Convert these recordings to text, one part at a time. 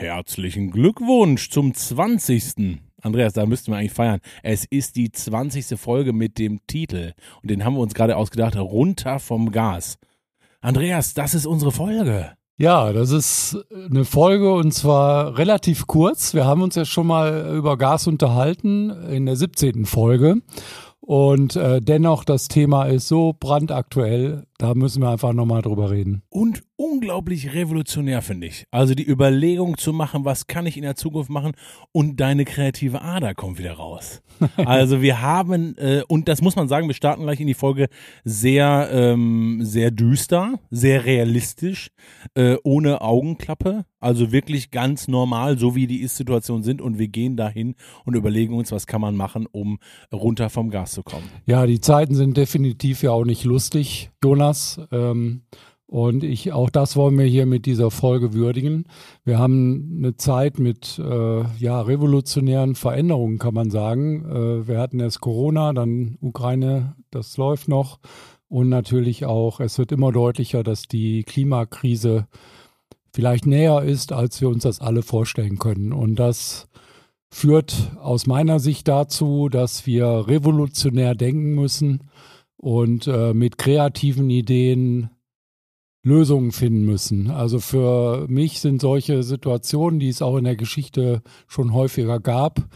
Herzlichen Glückwunsch zum 20. Andreas, da müssten wir eigentlich feiern. Es ist die 20. Folge mit dem Titel. Und den haben wir uns gerade ausgedacht, runter vom Gas. Andreas, das ist unsere Folge. Ja, das ist eine Folge und zwar relativ kurz. Wir haben uns ja schon mal über Gas unterhalten in der 17. Folge. Und äh, dennoch, das Thema ist so brandaktuell, da müssen wir einfach nochmal drüber reden. Und unglaublich revolutionär, finde ich. Also die Überlegung zu machen, was kann ich in der Zukunft machen und deine kreative Ader kommt wieder raus. also wir haben, äh, und das muss man sagen, wir starten gleich in die Folge sehr, ähm, sehr düster, sehr realistisch, äh, ohne Augenklappe. Also wirklich ganz normal, so wie die Ist-Situation sind und wir gehen dahin und überlegen uns, was kann man machen, um runter vom Gas zu kommen. Ja, die Zeiten sind definitiv ja auch nicht lustig, Jonas. Ähm, und ich, auch das wollen wir hier mit dieser Folge würdigen. Wir haben eine Zeit mit äh, ja, revolutionären Veränderungen, kann man sagen. Äh, wir hatten erst Corona, dann Ukraine, das läuft noch. Und natürlich auch, es wird immer deutlicher, dass die Klimakrise vielleicht näher ist, als wir uns das alle vorstellen können. Und das führt aus meiner Sicht dazu, dass wir revolutionär denken müssen und äh, mit kreativen Ideen Lösungen finden müssen. Also für mich sind solche Situationen, die es auch in der Geschichte schon häufiger gab,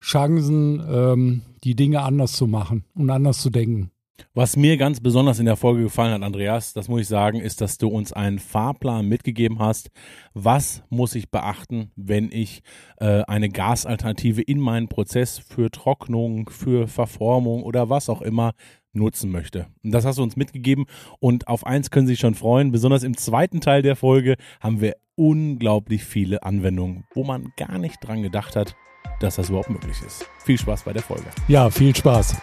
Chancen, ähm, die Dinge anders zu machen und anders zu denken. Was mir ganz besonders in der Folge gefallen hat, Andreas, das muss ich sagen, ist, dass du uns einen Fahrplan mitgegeben hast. Was muss ich beachten, wenn ich äh, eine Gasalternative in meinen Prozess für Trocknung, für Verformung oder was auch immer nutzen möchte. Und das hast du uns mitgegeben und auf eins können Sie sich schon freuen. Besonders im zweiten Teil der Folge haben wir unglaublich viele Anwendungen, wo man gar nicht dran gedacht hat, dass das überhaupt möglich ist. Viel Spaß bei der Folge. Ja, viel Spaß.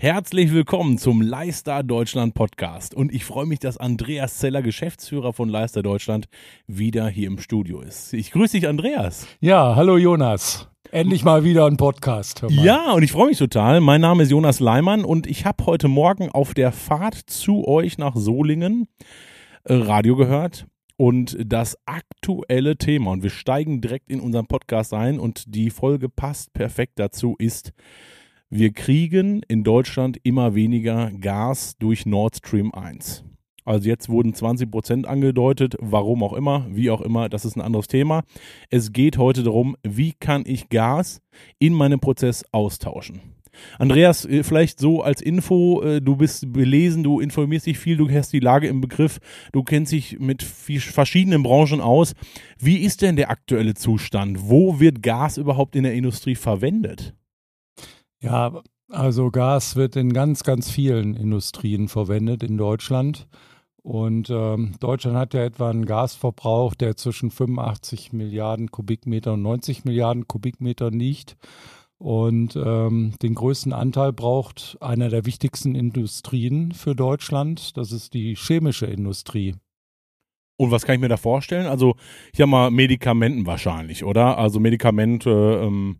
Herzlich willkommen zum Leister Deutschland Podcast. Und ich freue mich, dass Andreas Zeller, Geschäftsführer von Leister Deutschland, wieder hier im Studio ist. Ich grüße dich, Andreas. Ja, hallo Jonas. Endlich mal wieder ein Podcast. Ja, und ich freue mich total. Mein Name ist Jonas Leimann und ich habe heute Morgen auf der Fahrt zu euch nach Solingen äh, Radio gehört und das aktuelle Thema, und wir steigen direkt in unseren Podcast ein und die Folge passt perfekt dazu, ist wir kriegen in Deutschland immer weniger Gas durch Nord Stream 1. Also jetzt wurden 20 Prozent angedeutet, warum auch immer, wie auch immer, das ist ein anderes Thema. Es geht heute darum, wie kann ich Gas in meinem Prozess austauschen. Andreas, äh, vielleicht so als Info, äh, du bist belesen, du informierst dich viel, du hast die Lage im Begriff, du kennst dich mit verschiedenen Branchen aus. Wie ist denn der aktuelle Zustand? Wo wird Gas überhaupt in der Industrie verwendet? Ja, also Gas wird in ganz, ganz vielen Industrien verwendet in Deutschland. Und ähm, Deutschland hat ja etwa einen Gasverbrauch, der zwischen 85 Milliarden Kubikmeter und 90 Milliarden Kubikmeter liegt. Und ähm, den größten Anteil braucht einer der wichtigsten Industrien für Deutschland. Das ist die chemische Industrie. Und was kann ich mir da vorstellen? Also, ich habe mal Medikamenten wahrscheinlich, oder? Also Medikamente, ähm,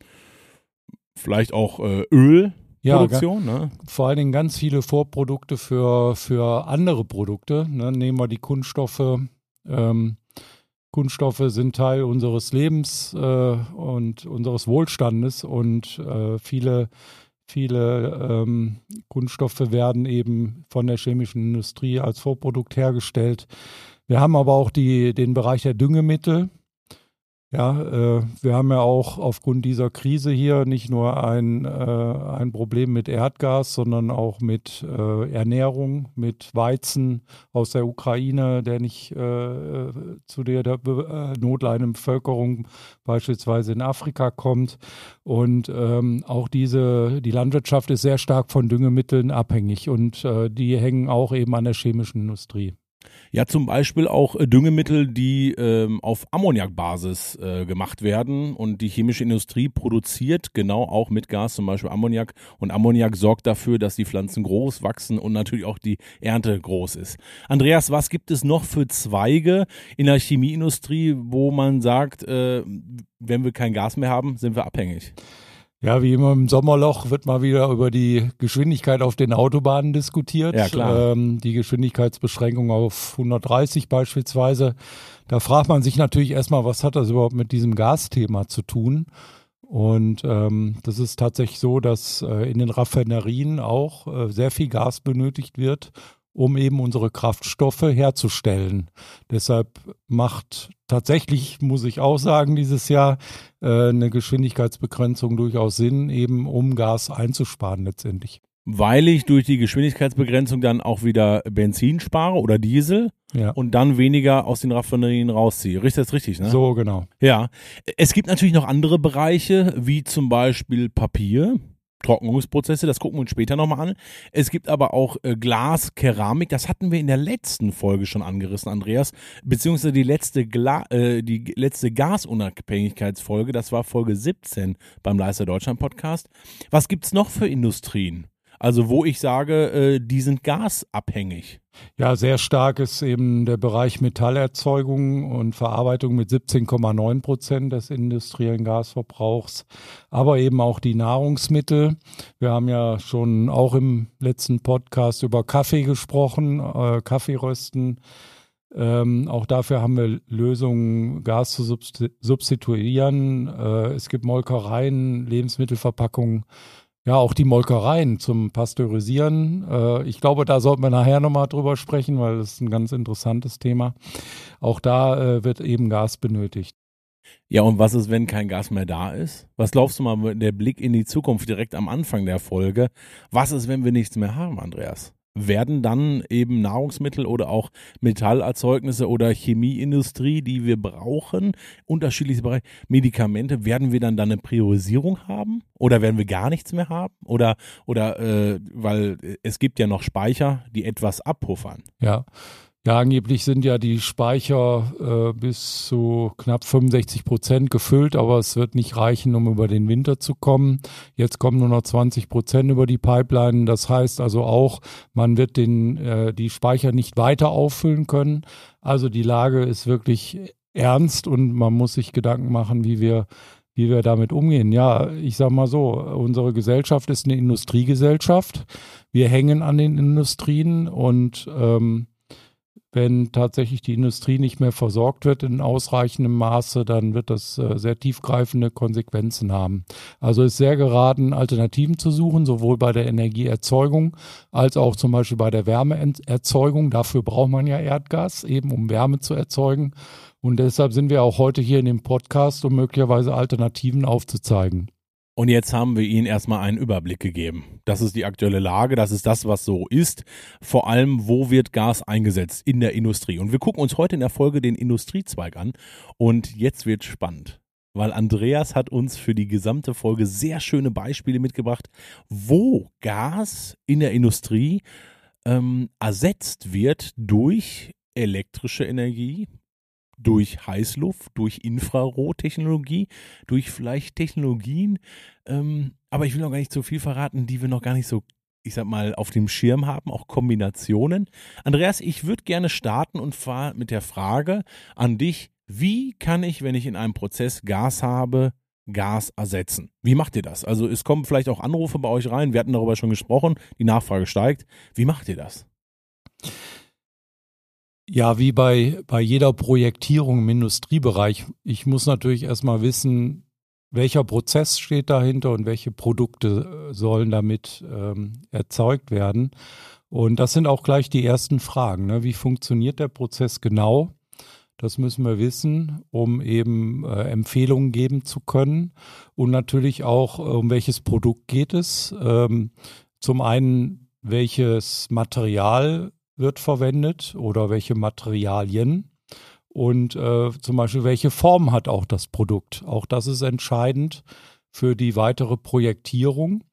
vielleicht auch äh, Ölproduktion. Ja, ne? Vor allen Dingen ganz viele Vorprodukte für, für andere Produkte. Ne? Nehmen wir die Kunststoffe. Ähm, Kunststoffe sind Teil unseres Lebens äh, und unseres Wohlstandes und äh, viele, viele ähm, Kunststoffe werden eben von der chemischen Industrie als Vorprodukt hergestellt. Wir haben aber auch die, den Bereich der Düngemittel. Ja, äh, wir haben ja auch aufgrund dieser Krise hier nicht nur ein, äh, ein Problem mit Erdgas, sondern auch mit äh, Ernährung, mit Weizen aus der Ukraine, der nicht äh, zu der, der äh, notleidenden Bevölkerung beispielsweise in Afrika kommt. Und ähm, auch diese, die Landwirtschaft ist sehr stark von Düngemitteln abhängig und äh, die hängen auch eben an der chemischen Industrie. Ja, zum Beispiel auch äh, Düngemittel, die ähm, auf Ammoniakbasis äh, gemacht werden und die chemische Industrie produziert genau auch mit Gas, zum Beispiel Ammoniak. Und Ammoniak sorgt dafür, dass die Pflanzen groß wachsen und natürlich auch die Ernte groß ist. Andreas, was gibt es noch für Zweige in der Chemieindustrie, wo man sagt, äh, wenn wir kein Gas mehr haben, sind wir abhängig? Ja, wie immer im Sommerloch wird mal wieder über die Geschwindigkeit auf den Autobahnen diskutiert. Ja, klar. Ähm, die Geschwindigkeitsbeschränkung auf 130 beispielsweise. Da fragt man sich natürlich erstmal, was hat das überhaupt mit diesem Gasthema zu tun? Und ähm, das ist tatsächlich so, dass äh, in den Raffinerien auch äh, sehr viel Gas benötigt wird, um eben unsere Kraftstoffe herzustellen. Deshalb macht tatsächlich, muss ich auch sagen, dieses Jahr äh, eine Geschwindigkeitsbegrenzung durchaus Sinn, eben um Gas einzusparen letztendlich. Weil ich durch die Geschwindigkeitsbegrenzung dann auch wieder Benzin spare oder Diesel Ja. und dann weniger aus den Raffinerien rausziehe. Richtig, das ist richtig, ne? So, genau. Ja. Es gibt natürlich noch andere Bereiche, wie zum Beispiel Papier. Trocknungsprozesse, das gucken wir uns später nochmal an. Es gibt aber auch äh, Glas, Keramik, das hatten wir in der letzten Folge schon angerissen, Andreas, beziehungsweise die letzte, Gla äh, die letzte Gasunabhängigkeitsfolge, das war Folge 17 beim Leister Deutschland Podcast. Was gibt's noch für Industrien? Also wo ich sage, äh, die sind gasabhängig. Ja, sehr stark ist eben der Bereich Metallerzeugung und Verarbeitung mit 17,9 Prozent des industriellen Gasverbrauchs, aber eben auch die Nahrungsmittel. Wir haben ja schon auch im letzten Podcast über Kaffee gesprochen, äh, Kaffeerösten. Ähm, auch dafür haben wir Lösungen, Gas zu substi- substituieren. Äh, es gibt Molkereien, Lebensmittelverpackungen. Ja, auch die Molkereien zum Pasteurisieren. Äh, ich glaube, da sollten wir nachher nochmal drüber sprechen, weil das ist ein ganz interessantes Thema. Auch da äh, wird eben Gas benötigt. Ja, und was ist, wenn kein Gas mehr da ist? Was glaubst du mal, der Blick in die Zukunft direkt am Anfang der Folge? Was ist, wenn wir nichts mehr haben, Andreas? Werden dann eben Nahrungsmittel oder auch Metallerzeugnisse oder Chemieindustrie, die wir brauchen, unterschiedliche Bereiche, Medikamente, werden wir dann da eine Priorisierung haben? Oder werden wir gar nichts mehr haben? Oder, oder äh, weil es gibt ja noch Speicher, die etwas abpuffern. Ja. Ja, angeblich sind ja die Speicher äh, bis zu knapp 65 Prozent gefüllt, aber es wird nicht reichen, um über den Winter zu kommen. Jetzt kommen nur noch 20 Prozent über die Pipeline. Das heißt also auch, man wird den, äh, die Speicher nicht weiter auffüllen können. Also die Lage ist wirklich ernst und man muss sich Gedanken machen, wie wir wie wir damit umgehen. Ja, ich sag mal so, unsere Gesellschaft ist eine Industriegesellschaft. Wir hängen an den Industrien und ähm, wenn tatsächlich die Industrie nicht mehr versorgt wird in ausreichendem Maße, dann wird das äh, sehr tiefgreifende Konsequenzen haben. Also ist sehr geraten, Alternativen zu suchen, sowohl bei der Energieerzeugung als auch zum Beispiel bei der Wärmeerzeugung. Dafür braucht man ja Erdgas, eben um Wärme zu erzeugen. Und deshalb sind wir auch heute hier in dem Podcast, um möglicherweise Alternativen aufzuzeigen. Und jetzt haben wir Ihnen erstmal einen Überblick gegeben. Das ist die aktuelle Lage, das ist das, was so ist. Vor allem, wo wird Gas eingesetzt in der Industrie? Und wir gucken uns heute in der Folge den Industriezweig an. Und jetzt wird spannend, weil Andreas hat uns für die gesamte Folge sehr schöne Beispiele mitgebracht, wo Gas in der Industrie ähm, ersetzt wird durch elektrische Energie, durch Heißluft, durch Infrarottechnologie, durch vielleicht Technologien, ähm, aber ich will noch gar nicht so viel verraten, die wir noch gar nicht so, ich sag mal, auf dem Schirm haben, auch Kombinationen. Andreas, ich würde gerne starten und zwar mit der Frage an dich, wie kann ich, wenn ich in einem Prozess Gas habe, Gas ersetzen? Wie macht ihr das? Also es kommen vielleicht auch Anrufe bei euch rein, wir hatten darüber schon gesprochen, die Nachfrage steigt. Wie macht ihr das? Ja, wie bei, bei jeder Projektierung im Industriebereich. Ich muss natürlich erstmal wissen, welcher Prozess steht dahinter und welche Produkte äh, sollen damit ähm, erzeugt werden. Und das sind auch gleich die ersten Fragen. Ne? Wie funktioniert der Prozess genau? Das müssen wir wissen, um eben äh, Empfehlungen geben zu können. Und natürlich auch, äh, um welches Produkt geht es. Ähm, zum einen, welches Material wird verwendet oder welche Materialien und äh, zum Beispiel welche Form hat auch das Produkt. Auch das ist entscheidend für die weitere Projektierung.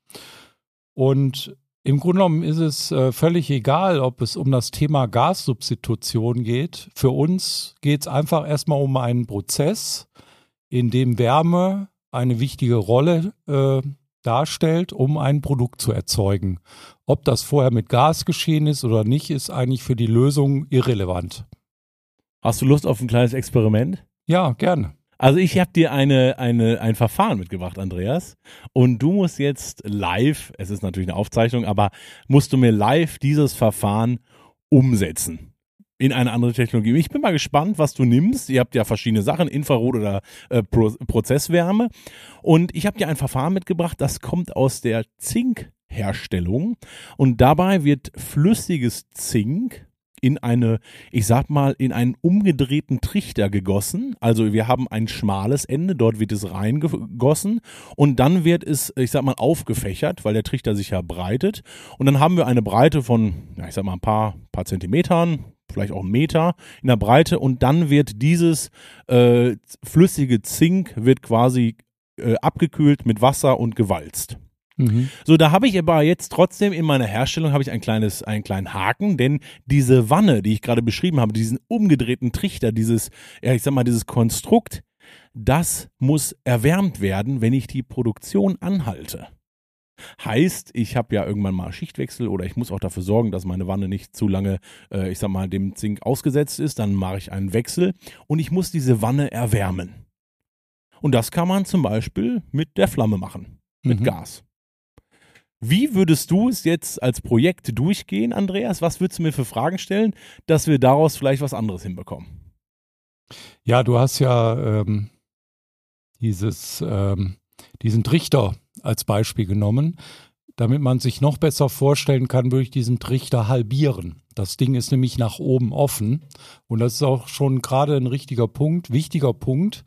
Und Im Grunde genommen ist es äh, völlig egal, ob es um das Thema Gassubstitution geht. Für uns geht es einfach erstmal um einen Prozess, in dem Wärme eine wichtige Rolle äh, darstellt, um ein Produkt zu erzeugen. Ob das vorher mit Gas geschehen ist oder nicht, ist eigentlich für die Lösung irrelevant. Hast du Lust auf ein kleines Experiment? Ja, gerne. Also ich habe dir eine, eine, ein Verfahren mitgebracht, Andreas. Und du musst jetzt live, es ist natürlich eine Aufzeichnung, aber musst du mir live dieses Verfahren umsetzen in eine andere Technologie. Ich bin mal gespannt, was du nimmst. Ihr habt ja verschiedene Sachen, Infrarot oder äh, Pro Prozesswärme. Und ich habe dir ein Verfahren mitgebracht, das kommt aus der Zinkherstellung. Und dabei wird flüssiges Zink in eine, ich sag mal, in einen umgedrehten Trichter gegossen. Also wir haben ein schmales Ende, dort wird es reingegossen und dann wird es, ich sag mal, aufgefächert, weil der Trichter sich ja breitet. Und dann haben wir eine Breite von, ja, ich sag mal, ein paar, paar Zentimetern, vielleicht auch einen Meter in der Breite und dann wird dieses äh, flüssige Zink wird quasi äh, abgekühlt mit Wasser und gewalzt. Mhm. So, da habe ich aber jetzt trotzdem in meiner Herstellung habe ich ein kleines, einen kleinen Haken, denn diese Wanne, die ich gerade beschrieben habe, diesen umgedrehten Trichter, dieses, ja, ich sag mal, dieses Konstrukt, das muss erwärmt werden, wenn ich die Produktion anhalte. Heißt, ich habe ja irgendwann mal Schichtwechsel oder ich muss auch dafür sorgen, dass meine Wanne nicht zu lange, äh, ich sag mal, dem Zink ausgesetzt ist. Dann mache ich einen Wechsel und ich muss diese Wanne erwärmen. Und das kann man zum Beispiel mit der Flamme machen, mit mhm. Gas. Wie würdest du es jetzt als Projekt durchgehen, Andreas? Was würdest du mir für Fragen stellen, dass wir daraus vielleicht was anderes hinbekommen? Ja, du hast ja ähm, dieses, ähm, diesen Trichter als Beispiel genommen. Damit man sich noch besser vorstellen kann, würde ich diesen Trichter halbieren. Das Ding ist nämlich nach oben offen. Und das ist auch schon gerade ein richtiger Punkt, wichtiger Punkt,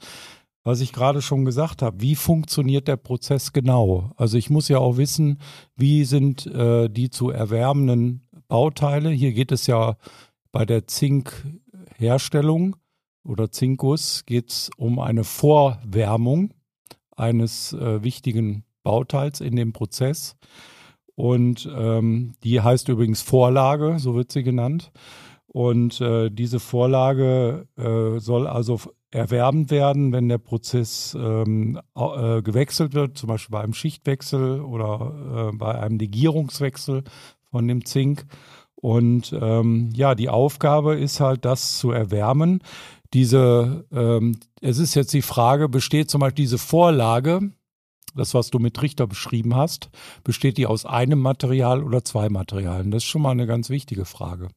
was ich gerade schon gesagt habe, wie funktioniert der Prozess genau? Also ich muss ja auch wissen, wie sind äh, die zu erwärmenden Bauteile. Hier geht es ja bei der Zinkherstellung oder Zinkguss geht es um eine Vorwärmung eines äh, wichtigen Bauteils in dem Prozess. Und ähm, die heißt übrigens Vorlage, so wird sie genannt. Und äh, diese Vorlage äh, soll also erwerben werden, wenn der Prozess ähm, äh, gewechselt wird, zum Beispiel bei einem Schichtwechsel oder äh, bei einem Legierungswechsel von dem Zink. Und ähm, ja, die Aufgabe ist halt, das zu erwärmen. Diese, ähm, es ist jetzt die Frage, besteht zum Beispiel diese Vorlage, das, was du mit Trichter beschrieben hast, besteht die aus einem Material oder zwei Materialien? Das ist schon mal eine ganz wichtige Frage.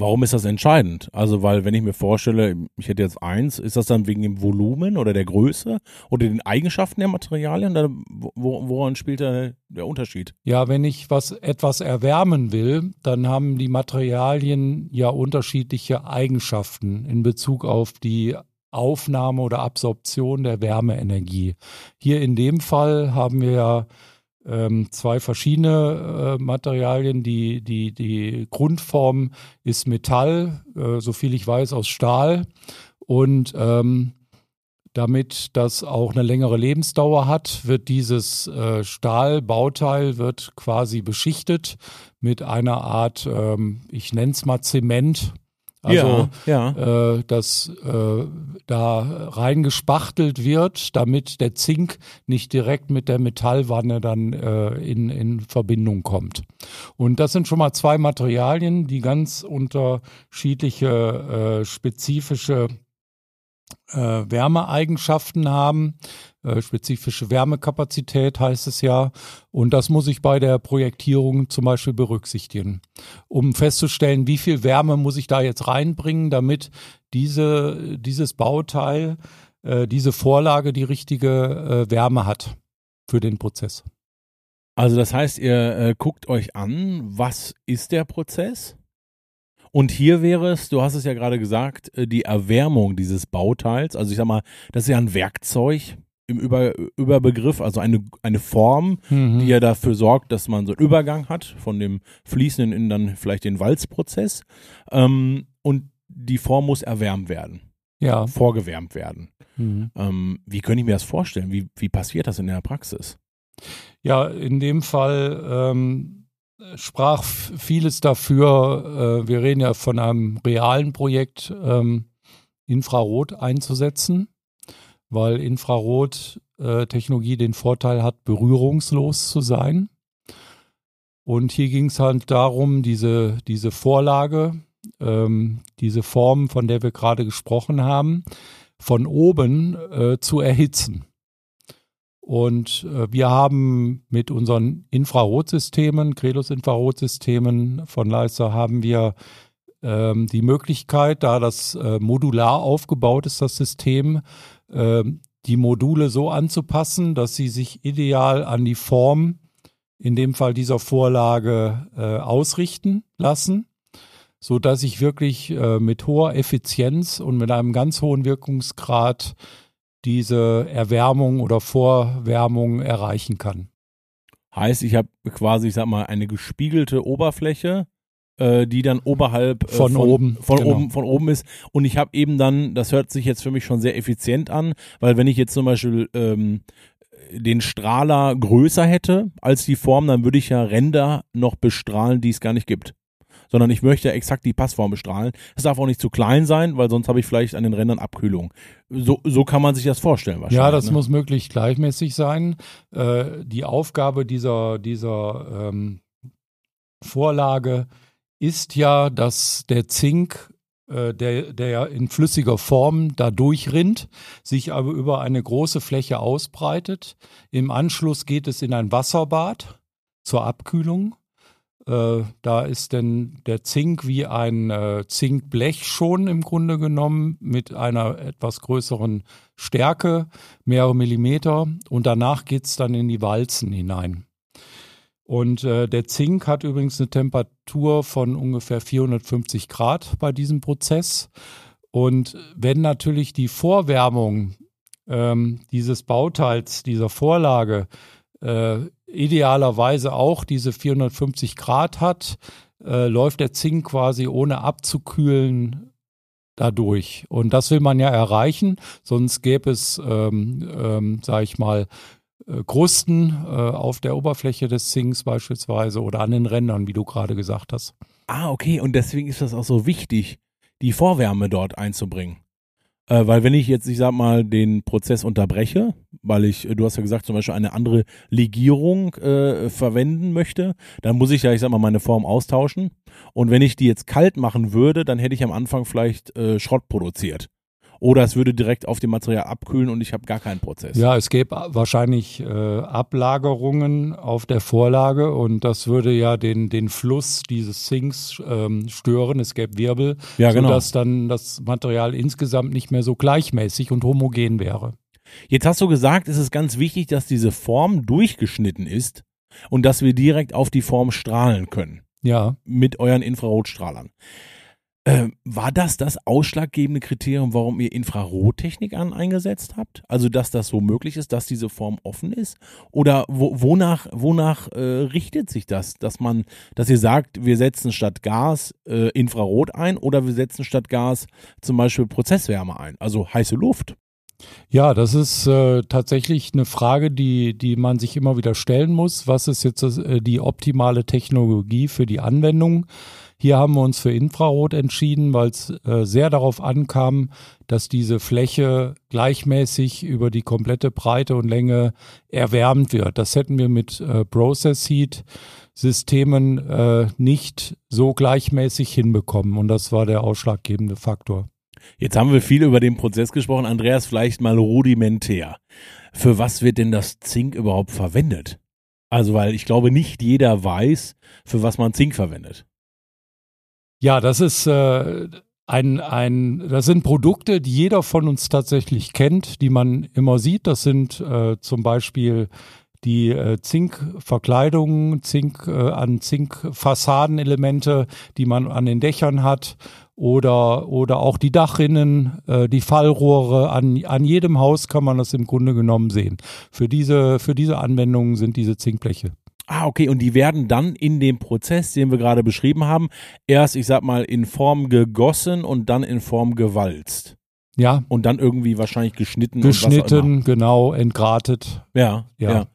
Warum ist das entscheidend? Also, weil wenn ich mir vorstelle, ich hätte jetzt eins, ist das dann wegen dem Volumen oder der Größe oder den Eigenschaften der Materialien? Oder woran spielt da der Unterschied? Ja, wenn ich was etwas erwärmen will, dann haben die Materialien ja unterschiedliche Eigenschaften in Bezug auf die Aufnahme oder Absorption der Wärmeenergie. Hier in dem Fall haben wir ja ähm, zwei verschiedene äh, Materialien. Die, die, die Grundform ist Metall, äh, so ich weiß, aus Stahl. Und ähm, damit das auch eine längere Lebensdauer hat, wird dieses äh, Stahlbauteil quasi beschichtet mit einer Art, ähm, ich nenne es mal Zement. Also, ja, ja. Äh, dass äh, da reingespachtelt wird, damit der Zink nicht direkt mit der Metallwanne dann äh, in, in Verbindung kommt. Und das sind schon mal zwei Materialien, die ganz unterschiedliche äh, spezifische äh, Wärmeeigenschaften haben. Äh, spezifische Wärmekapazität heißt es ja. Und das muss ich bei der Projektierung zum Beispiel berücksichtigen, um festzustellen, wie viel Wärme muss ich da jetzt reinbringen, damit diese, dieses Bauteil, äh, diese Vorlage die richtige äh, Wärme hat für den Prozess. Also das heißt, ihr äh, guckt euch an, was ist der Prozess? Und hier wäre es, du hast es ja gerade gesagt, äh, die Erwärmung dieses Bauteils. Also ich sag mal, das ist ja ein Werkzeug im Über Überbegriff, also eine, eine Form, mhm. die ja dafür sorgt, dass man so einen Übergang hat von dem Fließenden in dann vielleicht den Walzprozess. Ähm, und die Form muss erwärmt werden. Ja. Vorgewärmt werden. Mhm. Ähm, wie könnte ich mir das vorstellen? Wie, wie passiert das in der Praxis? Ja, in dem Fall ähm, sprach vieles dafür, äh, wir reden ja von einem realen Projekt, ähm, Infrarot einzusetzen, weil Infrarot-Technologie den Vorteil hat, berührungslos zu sein. Und hier ging es halt darum, diese, diese Vorlage, ähm, diese Form, von der wir gerade gesprochen haben, von oben äh, zu erhitzen. Und äh, wir haben mit unseren Infrarotsystemen, Credos-Infrarotsystemen von Leister, haben wir ähm, die Möglichkeit, da das äh, modular aufgebaut ist, das System, äh, die Module so anzupassen, dass sie sich ideal an die Form, in dem Fall dieser Vorlage, äh, ausrichten lassen, so dass ich wirklich äh, mit hoher Effizienz und mit einem ganz hohen Wirkungsgrad diese Erwärmung oder Vorwärmung erreichen kann. Heißt, ich habe quasi, ich sag mal, eine gespiegelte Oberfläche, äh, die dann oberhalb äh, von, von, oben von genau. oben von oben ist und ich habe eben dann, das hört sich jetzt für mich schon sehr effizient an, weil wenn ich jetzt zum Beispiel ähm, den Strahler größer hätte als die Form, dann würde ich ja Ränder noch bestrahlen, die es gar nicht gibt sondern ich möchte exakt die Passform bestrahlen. Es darf auch nicht zu klein sein, weil sonst habe ich vielleicht an den Rändern Abkühlung. So, so kann man sich das vorstellen wahrscheinlich. Ja, das ne? muss möglichst gleichmäßig sein. Äh, die Aufgabe dieser, dieser ähm, Vorlage ist ja, dass der Zink äh, der, der ja in flüssiger Form da durchrinnt, sich aber über eine große Fläche ausbreitet. Im Anschluss geht es in ein Wasserbad zur Abkühlung äh, da ist denn der Zink wie ein äh, Zinkblech schon im Grunde genommen mit einer etwas größeren Stärke, mehrere Millimeter. Und danach geht es dann in die Walzen hinein. Und äh, der Zink hat übrigens eine Temperatur von ungefähr 450 Grad bei diesem Prozess. Und wenn natürlich die Vorwärmung ähm, dieses Bauteils, dieser Vorlage, äh, idealerweise auch diese 450 Grad hat, äh, läuft der Zink quasi ohne abzukühlen dadurch. Und das will man ja erreichen, sonst gäbe es, ähm, ähm, sage ich mal, äh, Krusten äh, auf der Oberfläche des Zinks beispielsweise oder an den Rändern, wie du gerade gesagt hast. Ah, okay. Und deswegen ist das auch so wichtig, die Vorwärme dort einzubringen. Äh, weil wenn ich jetzt, ich sag mal, den Prozess unterbreche, weil ich, du hast ja gesagt, zum Beispiel eine andere Legierung äh, verwenden möchte, dann muss ich ja, ich sag mal, meine Form austauschen. Und wenn ich die jetzt kalt machen würde, dann hätte ich am Anfang vielleicht äh, Schrott produziert. Oder es würde direkt auf dem Material abkühlen und ich habe gar keinen Prozess. Ja, es gäbe wahrscheinlich äh, Ablagerungen auf der Vorlage und das würde ja den, den Fluss dieses Sinks ähm, stören. Es gäbe Wirbel, ja, genau. sodass dann das Material insgesamt nicht mehr so gleichmäßig und homogen wäre. Jetzt hast du gesagt, es ist ganz wichtig, dass diese Form durchgeschnitten ist und dass wir direkt auf die Form strahlen können. Ja. Mit euren Infrarotstrahlern. Äh, war das das ausschlaggebende Kriterium, warum ihr Infrarottechnik an eingesetzt habt? Also, dass das so möglich ist, dass diese Form offen ist? Oder wo, wonach, wonach äh, richtet sich das? Dass man, dass ihr sagt, wir setzen statt Gas äh, Infrarot ein oder wir setzen statt Gas zum Beispiel Prozesswärme ein, also heiße Luft? Ja, das ist äh, tatsächlich eine Frage, die, die man sich immer wieder stellen muss. Was ist jetzt äh, die optimale Technologie für die Anwendung? Hier haben wir uns für Infrarot entschieden, weil es äh, sehr darauf ankam, dass diese Fläche gleichmäßig über die komplette Breite und Länge erwärmt wird. Das hätten wir mit äh, Process Heat Systemen äh, nicht so gleichmäßig hinbekommen und das war der ausschlaggebende Faktor. Jetzt haben wir viel über den Prozess gesprochen. Andreas, vielleicht mal rudimentär. Für was wird denn das Zink überhaupt verwendet? Also, weil ich glaube, nicht jeder weiß, für was man Zink verwendet. Ja, das ist äh, ein, ein, das sind Produkte, die jeder von uns tatsächlich kennt, die man immer sieht. Das sind äh, zum Beispiel die äh, Zinkverkleidungen, Zink äh, an Zinkfassadenelemente, die man an den Dächern hat oder oder auch die Dachrinnen, äh, die Fallrohre an an jedem Haus kann man das im Grunde genommen sehen. Für diese für diese Anwendungen sind diese Zinkbleche. Ah, okay. Und die werden dann in dem Prozess, den wir gerade beschrieben haben, erst, ich sag mal, in Form gegossen und dann in Form gewalzt. Ja. Und dann irgendwie wahrscheinlich geschnitten. Geschnitten, genau, entgratet. Ja, ja, ja.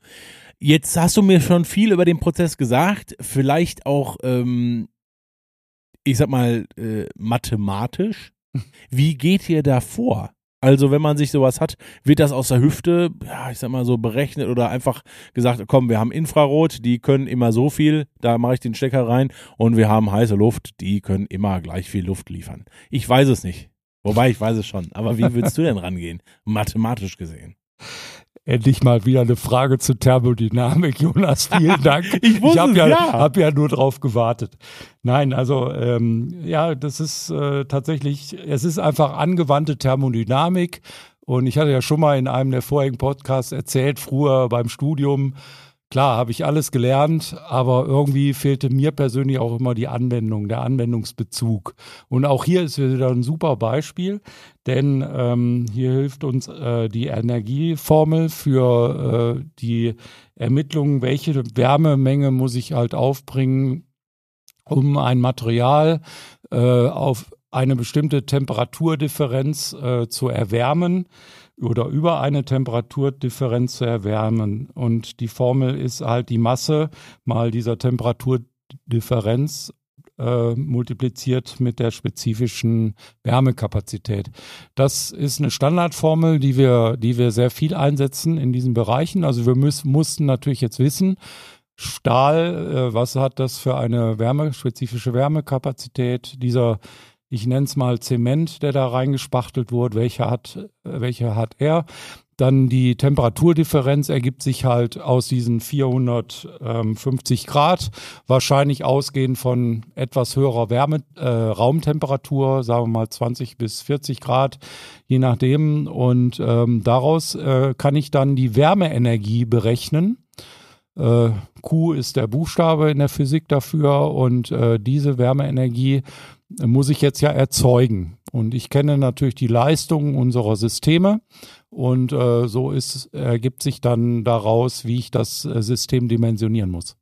Jetzt hast du mir schon viel über den Prozess gesagt, vielleicht auch, ähm, ich sag mal, äh, mathematisch. Wie geht ihr da vor? Also, wenn man sich sowas hat, wird das aus der Hüfte, ja, ich sag mal so berechnet oder einfach gesagt, komm, wir haben Infrarot, die können immer so viel, da mache ich den Stecker rein und wir haben heiße Luft, die können immer gleich viel Luft liefern. Ich weiß es nicht. Wobei, ich weiß es schon. Aber wie willst du denn rangehen? Mathematisch gesehen. Endlich mal wieder eine Frage zur Thermodynamik, Jonas. Vielen Dank. ich wusste ich habe ja, ja. hab ja nur drauf gewartet. Nein, also ähm, ja, das ist äh, tatsächlich, es ist einfach angewandte Thermodynamik. Und ich hatte ja schon mal in einem der vorigen Podcasts erzählt, früher beim Studium, Klar, habe ich alles gelernt, aber irgendwie fehlte mir persönlich auch immer die Anwendung, der Anwendungsbezug. Und auch hier ist wieder ein super Beispiel, denn ähm, hier hilft uns äh, die Energieformel für äh, die Ermittlung, welche Wärmemenge muss ich halt aufbringen, um ein Material äh, auf eine bestimmte Temperaturdifferenz äh, zu erwärmen oder über eine Temperaturdifferenz zu erwärmen. Und die Formel ist halt die Masse mal dieser Temperaturdifferenz äh, multipliziert mit der spezifischen Wärmekapazität. Das ist eine Standardformel, die wir, die wir sehr viel einsetzen in diesen Bereichen. Also wir müssen, mussten natürlich jetzt wissen, Stahl, äh, was hat das für eine Wärme, spezifische Wärmekapazität? Dieser ich nenne es mal Zement, der da reingespachtelt wurde, welche hat, welche hat er. Dann die Temperaturdifferenz ergibt sich halt aus diesen 450 Grad, wahrscheinlich ausgehend von etwas höherer Wärme, äh, Raumtemperatur, sagen wir mal 20 bis 40 Grad, je nachdem. Und ähm, daraus äh, kann ich dann die Wärmeenergie berechnen. Äh, Q ist der Buchstabe in der Physik dafür und äh, diese Wärmeenergie muss ich jetzt ja erzeugen. Und ich kenne natürlich die Leistungen unserer Systeme und äh, so ist, ergibt sich dann daraus, wie ich das äh, System dimensionieren muss.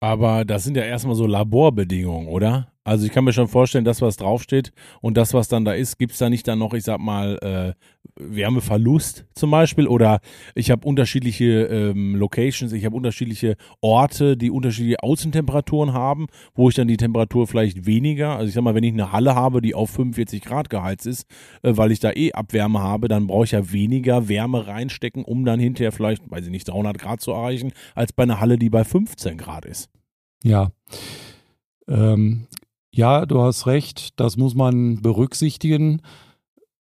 Aber das sind ja erstmal so Laborbedingungen, oder? Also ich kann mir schon vorstellen, das, was draufsteht und das, was dann da ist, gibt es da nicht dann noch, ich sag mal, äh, Wärmeverlust zum Beispiel? Oder ich habe unterschiedliche ähm, Locations, ich habe unterschiedliche Orte, die unterschiedliche Außentemperaturen haben, wo ich dann die Temperatur vielleicht weniger, also ich sag mal, wenn ich eine Halle habe, die auf 45 Grad geheizt ist, äh, weil ich da eh Abwärme habe, dann brauche ich ja weniger Wärme reinstecken, um dann hinterher vielleicht, weiß ich nicht, 300 Grad zu erreichen, als bei einer Halle, die bei 15 Grad ist. Ja. Ähm, ja, du hast recht, das muss man berücksichtigen.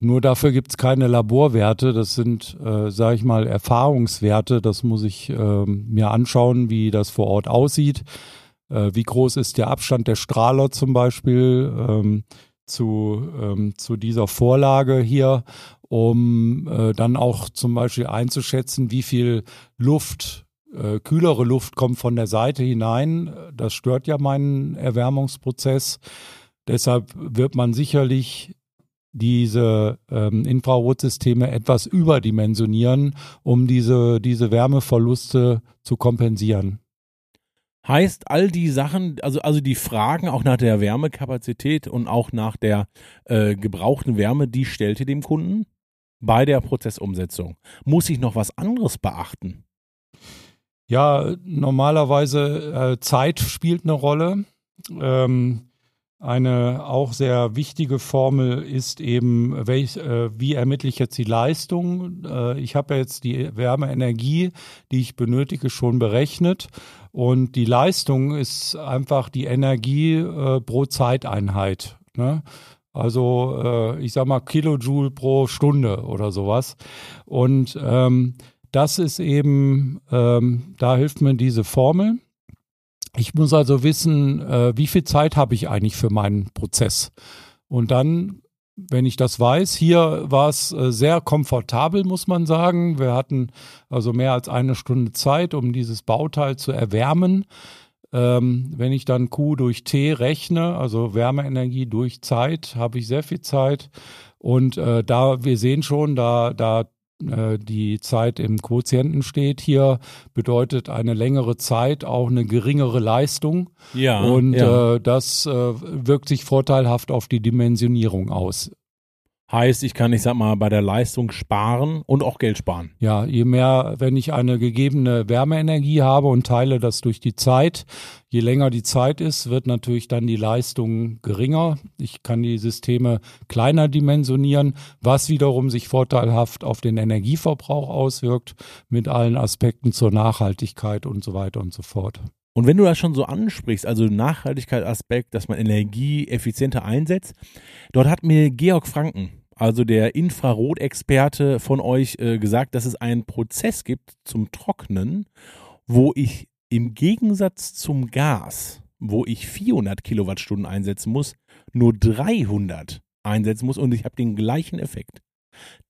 Nur dafür gibt es keine Laborwerte. Das sind, äh, sage ich mal, Erfahrungswerte. Das muss ich äh, mir anschauen, wie das vor Ort aussieht. Äh, wie groß ist der Abstand der Strahler zum Beispiel ähm, zu, ähm, zu dieser Vorlage hier, um äh, dann auch zum Beispiel einzuschätzen, wie viel Luft äh, kühlere Luft kommt von der Seite hinein. Das stört ja meinen Erwärmungsprozess. Deshalb wird man sicherlich diese ähm, Infrarotsysteme etwas überdimensionieren, um diese, diese Wärmeverluste zu kompensieren. Heißt, all die Sachen, also, also die Fragen auch nach der Wärmekapazität und auch nach der äh, gebrauchten Wärme, die stellt ihr dem Kunden bei der Prozessumsetzung. Muss ich noch was anderes beachten? Ja, normalerweise äh, Zeit spielt eine Rolle. Ähm, eine auch sehr wichtige Formel ist eben, welch, äh, wie ermittle ich jetzt die Leistung? Äh, ich habe ja jetzt die Wärmeenergie, die ich benötige, schon berechnet. Und die Leistung ist einfach die Energie äh, pro Zeiteinheit. Ne? Also äh, ich sag mal Kilojoule pro Stunde oder sowas. Und ähm, das ist eben, ähm, da hilft mir diese Formel. Ich muss also wissen, äh, wie viel Zeit habe ich eigentlich für meinen Prozess. Und dann, wenn ich das weiß, hier war es äh, sehr komfortabel, muss man sagen. Wir hatten also mehr als eine Stunde Zeit, um dieses Bauteil zu erwärmen. Ähm, wenn ich dann Q durch T rechne, also Wärmeenergie durch Zeit, habe ich sehr viel Zeit. Und äh, da, wir sehen schon, da, da die Zeit im Quotienten steht hier, bedeutet eine längere Zeit auch eine geringere Leistung. Ja. Und ja. Äh, das äh, wirkt sich vorteilhaft auf die Dimensionierung aus. Heißt, ich kann, ich sag mal, bei der Leistung sparen und auch Geld sparen. Ja, je mehr, wenn ich eine gegebene Wärmeenergie habe und teile das durch die Zeit, je länger die Zeit ist, wird natürlich dann die Leistung geringer. Ich kann die Systeme kleiner dimensionieren, was wiederum sich vorteilhaft auf den Energieverbrauch auswirkt, mit allen Aspekten zur Nachhaltigkeit und so weiter und so fort. Und wenn du das schon so ansprichst, also Nachhaltigkeitsaspekt, dass man Energie effizienter einsetzt, dort hat mir Georg Franken, also der Infrarotexperte von euch, äh, gesagt, dass es einen Prozess gibt zum Trocknen, wo ich im Gegensatz zum Gas, wo ich 400 Kilowattstunden einsetzen muss, nur 300 einsetzen muss und ich habe den gleichen Effekt.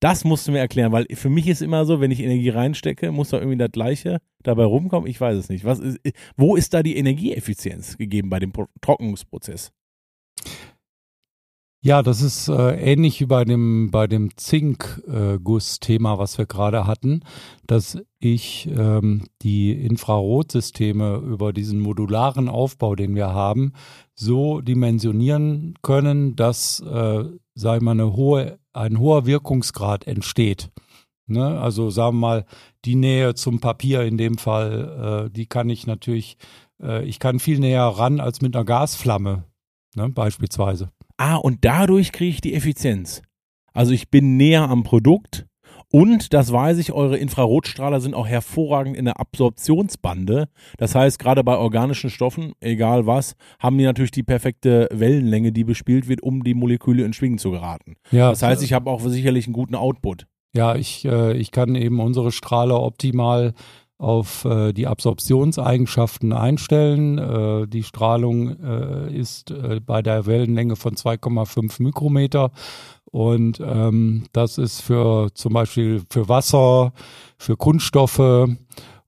Das musst du mir erklären, weil für mich ist immer so, wenn ich Energie reinstecke, muss da irgendwie das Gleiche dabei rumkommen. Ich weiß es nicht. Was ist, wo ist da die Energieeffizienz gegeben bei dem Trocknungsprozess? Ja, das ist äh, ähnlich wie bei dem, bei dem Zinkguss-Thema, äh, was wir gerade hatten, dass ich ähm, die Infrarotsysteme über diesen modularen Aufbau, den wir haben, so dimensionieren können, dass, äh, sei mal, eine hohe, ein hoher Wirkungsgrad entsteht. Ne? Also sagen wir mal, die Nähe zum Papier in dem Fall, äh, die kann ich natürlich, äh, ich kann viel näher ran als mit einer Gasflamme, ne? beispielsweise. Ah, und dadurch kriege ich die Effizienz. Also ich bin näher am Produkt und das weiß ich, eure Infrarotstrahler sind auch hervorragend in der Absorptionsbande. Das heißt, gerade bei organischen Stoffen, egal was, haben die natürlich die perfekte Wellenlänge, die bespielt wird, um die Moleküle in Schwingen zu geraten. Ja, das heißt, ich habe auch sicherlich einen guten Output. Ja, ich, äh, ich kann eben unsere Strahler optimal auf äh, die Absorptionseigenschaften einstellen. Äh, die Strahlung äh, ist äh, bei der Wellenlänge von 2,5 Mikrometer und ähm, das ist für zum Beispiel für Wasser, für Kunststoffe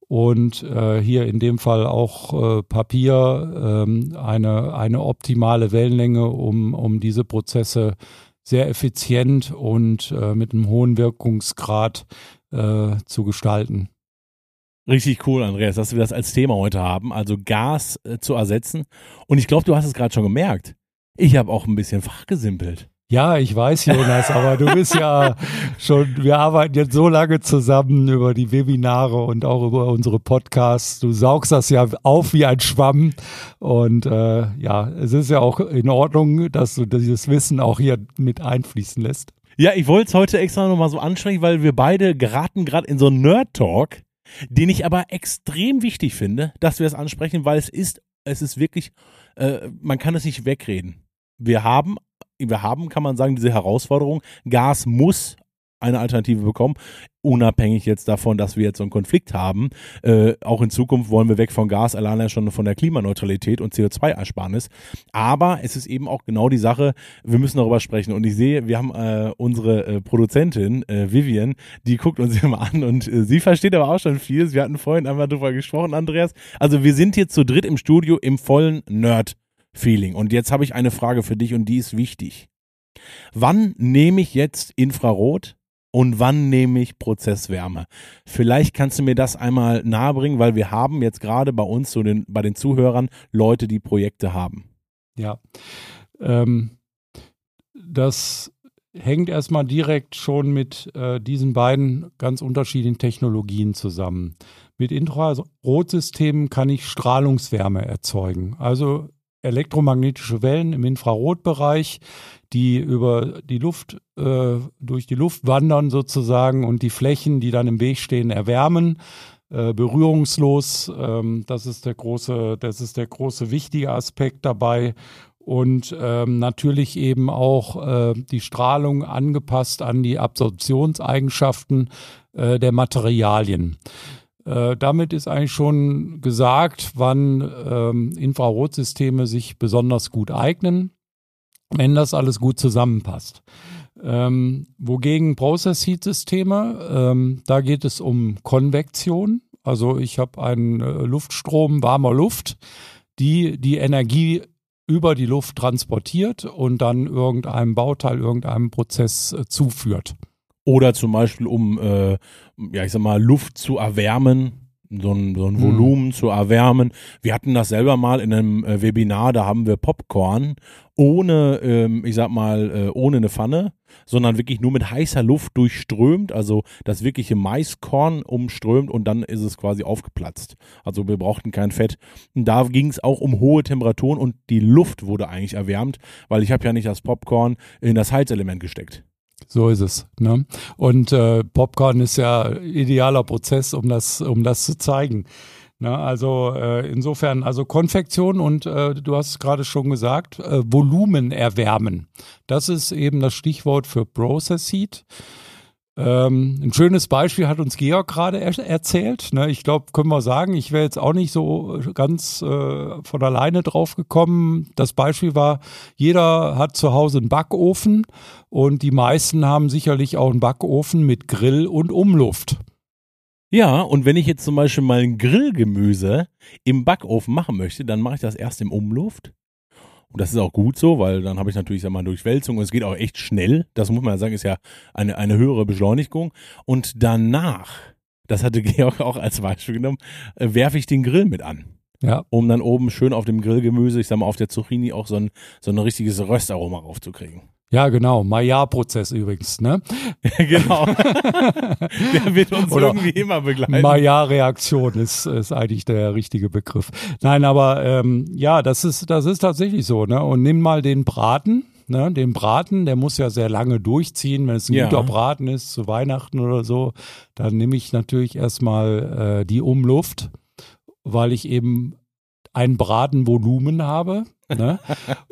und äh, hier in dem Fall auch äh, Papier ähm, eine, eine optimale Wellenlänge, um, um diese Prozesse sehr effizient und mit einem hohen Wirkungsgrad zu gestalten. Richtig cool, Andreas, dass wir das als Thema heute haben, also Gas äh, zu ersetzen. Und ich glaube, du hast es gerade schon gemerkt. Ich habe auch ein bisschen fachgesimpelt. Ja, ich weiß, Jonas, aber du bist ja schon, wir arbeiten jetzt so lange zusammen über die Webinare und auch über unsere Podcasts. Du saugst das ja auf wie ein Schwamm. Und äh, ja, es ist ja auch in Ordnung, dass du dieses Wissen auch hier mit einfließen lässt. Ja, ich wollte es heute extra nochmal so ansprechen, weil wir beide geraten gerade in so einen Nerd-Talk den ich aber extrem wichtig finde, dass wir es ansprechen, weil es ist, es ist wirklich, äh, man kann es nicht wegreden. Wir haben, wir haben, kann man sagen, diese Herausforderung. Gas muss eine Alternative bekommen, unabhängig jetzt davon, dass wir jetzt so einen Konflikt haben. Äh, auch in Zukunft wollen wir weg von Gas, alleine schon von der Klimaneutralität und CO2-Ersparnis. Aber es ist eben auch genau die Sache, wir müssen darüber sprechen. Und ich sehe, wir haben äh, unsere äh, Produzentin, äh, Vivian, die guckt uns immer an und äh, sie versteht aber auch schon vieles. Wir hatten vorhin einmal drüber gesprochen, Andreas. Also wir sind hier zu dritt im Studio im vollen Nerd-Feeling. Und jetzt habe ich eine Frage für dich und die ist wichtig. Wann nehme ich jetzt Infrarot? Und wann nehme ich Prozesswärme? Vielleicht kannst du mir das einmal nahebringen, weil wir haben jetzt gerade bei uns, so den, bei den Zuhörern, Leute, die Projekte haben. Ja, ähm, das hängt erstmal direkt schon mit äh, diesen beiden ganz unterschiedlichen Technologien zusammen. Mit Infrarotsystemen kann ich Strahlungswärme erzeugen. Also elektromagnetische Wellen im Infrarotbereich, die über die Luft, äh, durch die Luft wandern sozusagen und die Flächen, die dann im Weg stehen, erwärmen. Äh, berührungslos, ähm, das ist der große, das ist der große wichtige Aspekt dabei und ähm, natürlich eben auch äh, die Strahlung angepasst an die Absorptionseigenschaften äh, der Materialien. Äh, damit ist eigentlich schon gesagt, wann ähm, Infrarotsysteme sich besonders gut eignen, wenn das alles gut zusammenpasst. Ähm, wogegen Process Heat Systeme, ähm, da geht es um Konvektion. Also ich habe einen äh, Luftstrom warmer Luft, die die Energie über die Luft transportiert und dann irgendeinem Bauteil, irgendeinem Prozess äh, zuführt. Oder zum Beispiel, um, äh, ja, ich sag mal, Luft zu erwärmen, so ein, so ein Volumen mhm. zu erwärmen. Wir hatten das selber mal in einem äh, Webinar, da haben wir Popcorn ohne, ähm, ich sag mal, äh, ohne eine Pfanne, sondern wirklich nur mit heißer Luft durchströmt, also das wirkliche Maiskorn umströmt und dann ist es quasi aufgeplatzt. Also wir brauchten kein Fett. Und da ging es auch um hohe Temperaturen und die Luft wurde eigentlich erwärmt, weil ich habe ja nicht das Popcorn in das Heizelement gesteckt. So ist es. Ne? Und äh, Popcorn ist ja idealer Prozess, um das, um das zu zeigen. Ne? Also äh, insofern, also Konfektion und äh, du hast gerade schon gesagt, äh, Volumen erwärmen. Das ist eben das Stichwort für Process Heat. Ähm, ein schönes Beispiel hat uns Georg gerade er erzählt. Ne? Ich glaube, können wir sagen, ich wäre jetzt auch nicht so ganz äh, von alleine drauf gekommen. Das Beispiel war, jeder hat zu Hause einen Backofen und die meisten haben sicherlich auch einen Backofen mit Grill und Umluft. Ja, und wenn ich jetzt zum Beispiel mal ein Grillgemüse im Backofen machen möchte, dann mache ich das erst im Umluft und das ist auch gut so, weil dann habe ich natürlich sag mal Durchwälzung und es geht auch echt schnell. Das muss man ja sagen, ist ja eine, eine höhere Beschleunigung. Und danach, das hatte Georg auch als Beispiel genommen, äh, werfe ich den Grill mit an. Ja. Um dann oben schön auf dem Grillgemüse, ich sag mal auf der Zucchini auch so ein, so ein richtiges Röstaroma raufzukriegen. Ja, genau. Maillard-Prozess übrigens, ne? genau. der wird uns Oder irgendwie immer begleiten. Maillard-Reaktion ist, ist eigentlich der richtige Begriff. Nein, aber ähm, ja, das ist, das ist tatsächlich so, ne? Und nimm mal den Braten. Ne, den Braten, der muss ja sehr lange durchziehen. Wenn es ein ja. guter Braten ist, zu Weihnachten oder so, dann nehme ich natürlich erstmal äh, die Umluft, weil ich eben ein Bratenvolumen habe. Ne?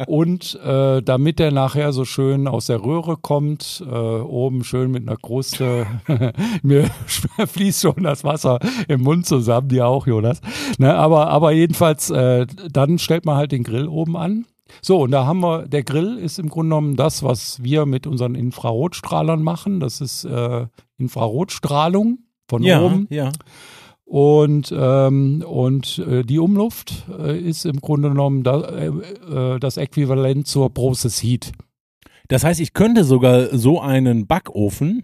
Und äh, damit der nachher so schön aus der Röhre kommt, äh, oben schön mit einer Kruste, mir fließt schon das Wasser im Mund zusammen, dir auch, Jonas. Ne? Aber, aber jedenfalls, äh, dann stellt man halt den Grill oben an. So, und da haben wir, der Grill ist im Grunde genommen das, was wir mit unseren Infrarotstrahlern machen. Das ist äh, Infrarotstrahlung von ja, oben. Ja. Und, ähm, und äh, die Umluft äh, ist im Grunde genommen da, äh, äh, das Äquivalent zur Process Heat. Das heißt, ich könnte sogar so einen Backofen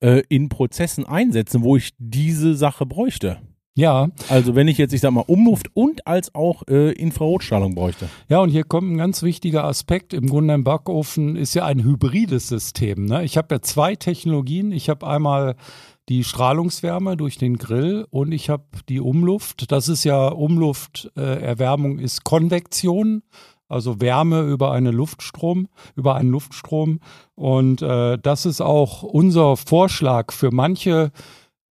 äh, in Prozessen einsetzen, wo ich diese Sache bräuchte. Ja. Also wenn ich jetzt, ich sag mal, Umluft und als auch äh, Infrarotstrahlung bräuchte. Ja, und hier kommt ein ganz wichtiger Aspekt. Im Grunde ein Backofen ist ja ein hybrides System. Ne? Ich habe ja zwei Technologien. Ich habe einmal die Strahlungswärme durch den Grill und ich habe die Umluft. Das ist ja Umlufterwärmung äh, ist Konvektion, also Wärme über eine Luftstrom, über einen Luftstrom. Und äh, das ist auch unser Vorschlag für manche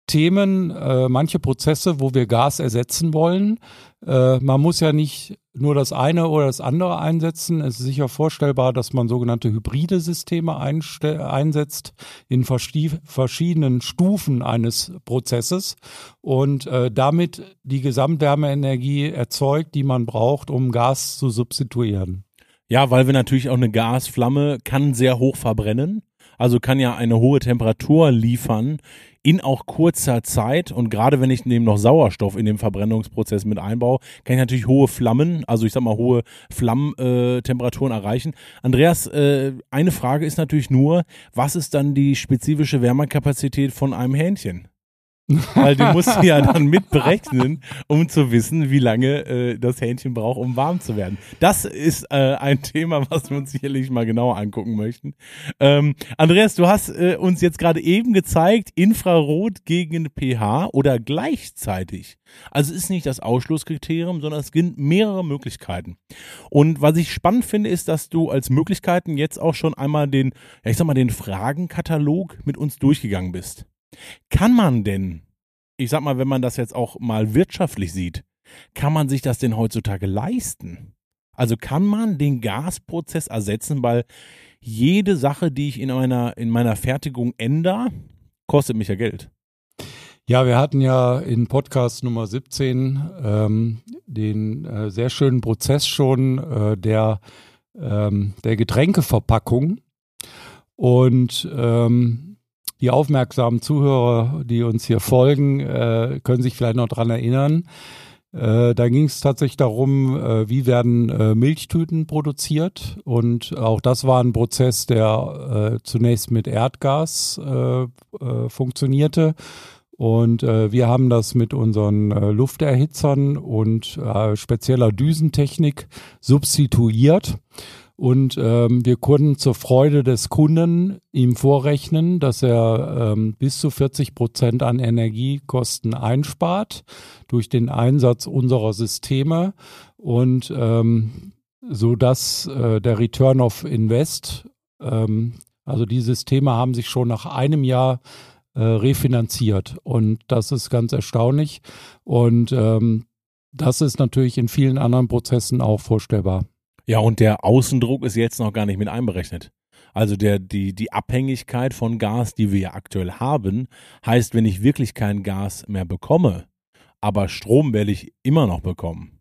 Themen, äh, manche Prozesse, wo wir Gas ersetzen wollen. Äh, man muss ja nicht nur das eine oder das andere einsetzen. Es ist sicher vorstellbar, dass man sogenannte hybride Systeme einsetzt in verschiedenen Stufen eines Prozesses und äh, damit die Gesamtwärmeenergie erzeugt, die man braucht, um Gas zu substituieren. Ja, weil wir natürlich auch eine Gasflamme kann sehr hoch verbrennen. Also kann ja eine hohe Temperatur liefern, in auch kurzer Zeit und gerade wenn ich neben noch Sauerstoff in dem Verbrennungsprozess mit einbaue, kann ich natürlich hohe Flammen, also ich sag mal hohe Flammentemperaturen äh, erreichen. Andreas, äh, eine Frage ist natürlich nur, was ist dann die spezifische Wärmekapazität von einem Hähnchen? Weil du musst ja dann mitberechnen, um zu wissen, wie lange äh, das Hähnchen braucht, um warm zu werden. Das ist äh, ein Thema, was wir uns sicherlich mal genauer angucken möchten. Ähm, Andreas, du hast äh, uns jetzt gerade eben gezeigt, Infrarot gegen pH oder gleichzeitig. Also ist nicht das Ausschlusskriterium, sondern es gibt mehrere Möglichkeiten. Und was ich spannend finde, ist, dass du als Möglichkeiten jetzt auch schon einmal den, ja, ich sag mal, den Fragenkatalog mit uns durchgegangen bist. Kann man denn, ich sag mal, wenn man das jetzt auch mal wirtschaftlich sieht, kann man sich das denn heutzutage leisten? Also kann man den Gasprozess ersetzen, weil jede Sache, die ich in meiner, in meiner Fertigung ändere, kostet mich ja Geld. Ja, wir hatten ja in Podcast Nummer 17 ähm, den äh, sehr schönen Prozess schon äh, der, ähm, der Getränkeverpackung. Und ähm, die aufmerksamen Zuhörer, die uns hier folgen, äh, können sich vielleicht noch dran erinnern. Äh, da ging es tatsächlich darum, äh, wie werden äh, Milchtüten produziert. Und auch das war ein Prozess, der äh, zunächst mit Erdgas äh, funktionierte. Und äh, wir haben das mit unseren äh, Lufterhitzern und äh, spezieller Düsentechnik substituiert. Und ähm, wir konnten zur Freude des Kunden ihm vorrechnen, dass er ähm, bis zu 40 Prozent an Energiekosten einspart durch den Einsatz unserer Systeme. Und ähm, so dass äh, der Return of Invest, ähm, also die Systeme haben sich schon nach einem Jahr äh, refinanziert. Und das ist ganz erstaunlich. Und ähm, das ist natürlich in vielen anderen Prozessen auch vorstellbar. Ja, und der Außendruck ist jetzt noch gar nicht mit einberechnet. Also der, die, die Abhängigkeit von Gas, die wir ja aktuell haben, heißt, wenn ich wirklich kein Gas mehr bekomme, aber Strom werde ich immer noch bekommen,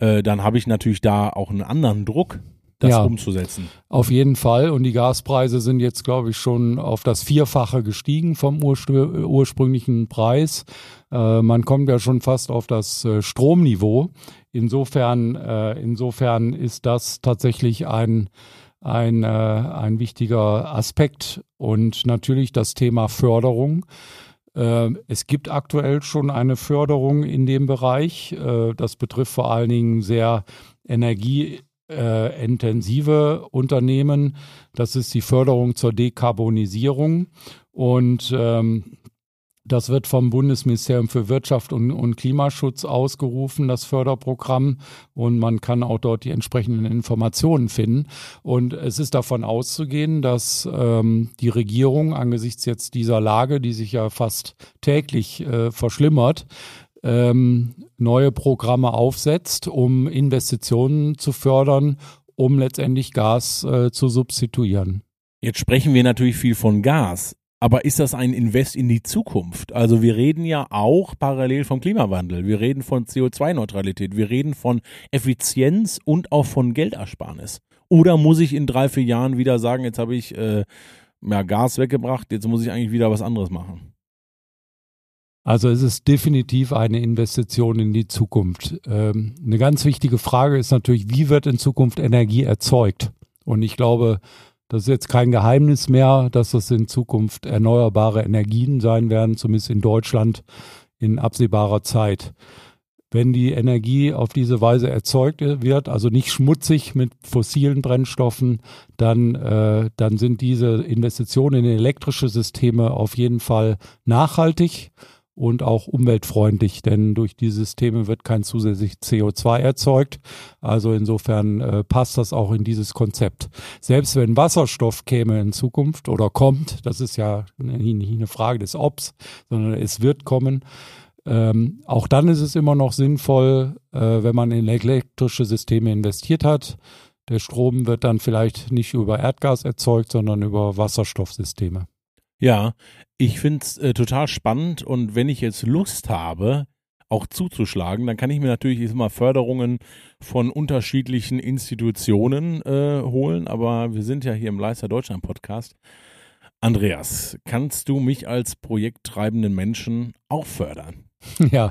äh, dann habe ich natürlich da auch einen anderen Druck, das ja, umzusetzen. Auf jeden Fall. Und die Gaspreise sind jetzt, glaube ich, schon auf das Vierfache gestiegen vom urspr ursprünglichen Preis. Äh, man kommt ja schon fast auf das äh, Stromniveau. Insofern, äh, insofern ist das tatsächlich ein, ein, äh, ein wichtiger Aspekt und natürlich das Thema Förderung. Äh, es gibt aktuell schon eine Förderung in dem Bereich. Äh, das betrifft vor allen Dingen sehr energieintensive Unternehmen. Das ist die Förderung zur Dekarbonisierung. Und ähm, das wird vom Bundesministerium für Wirtschaft und, und, Klimaschutz ausgerufen, das Förderprogramm. Und man kann auch dort die entsprechenden Informationen finden. Und es ist davon auszugehen, dass ähm, die Regierung angesichts jetzt dieser Lage, die sich ja fast täglich äh, verschlimmert, ähm, neue Programme aufsetzt, um Investitionen zu fördern, um letztendlich Gas äh, zu substituieren. Jetzt sprechen wir natürlich viel von Gas. Aber ist das ein Invest in die Zukunft? Also wir reden ja auch parallel vom Klimawandel. Wir reden von CO2-Neutralität. Wir reden von Effizienz und auch von Geldersparnis. Oder muss ich in drei, vier Jahren wieder sagen, jetzt habe ich äh, ja, Gas weggebracht, jetzt muss ich eigentlich wieder was anderes machen? Also es ist definitiv eine Investition in die Zukunft. Ähm, eine ganz wichtige Frage ist natürlich, wie wird in Zukunft Energie erzeugt? Und ich glaube, das ist jetzt kein Geheimnis mehr, dass das in Zukunft erneuerbare Energien sein werden, zumindest in Deutschland in absehbarer Zeit. Wenn die Energie auf diese Weise erzeugt wird, also nicht schmutzig mit fossilen Brennstoffen, dann, äh, dann sind diese Investitionen in elektrische Systeme auf jeden Fall nachhaltig und auch umweltfreundlich, denn durch die Systeme wird kein zusätzlich CO2 erzeugt. Also insofern äh, passt das auch in dieses Konzept. Selbst wenn Wasserstoff käme in Zukunft oder kommt, das ist ja nicht eine Frage des Obs, sondern es wird kommen. Ähm, auch dann ist es immer noch sinnvoll, äh, wenn man in elektrische Systeme investiert hat. Der Strom wird dann vielleicht nicht über Erdgas erzeugt, sondern über Wasserstoffsysteme. Ja, ich finde es äh, total spannend und wenn ich jetzt Lust habe, auch zuzuschlagen, dann kann ich mir natürlich mal Förderungen von unterschiedlichen Institutionen äh, holen, aber wir sind ja hier im Leister Deutschland Podcast. Andreas, kannst du mich als projekttreibenden Menschen auch fördern? Ja,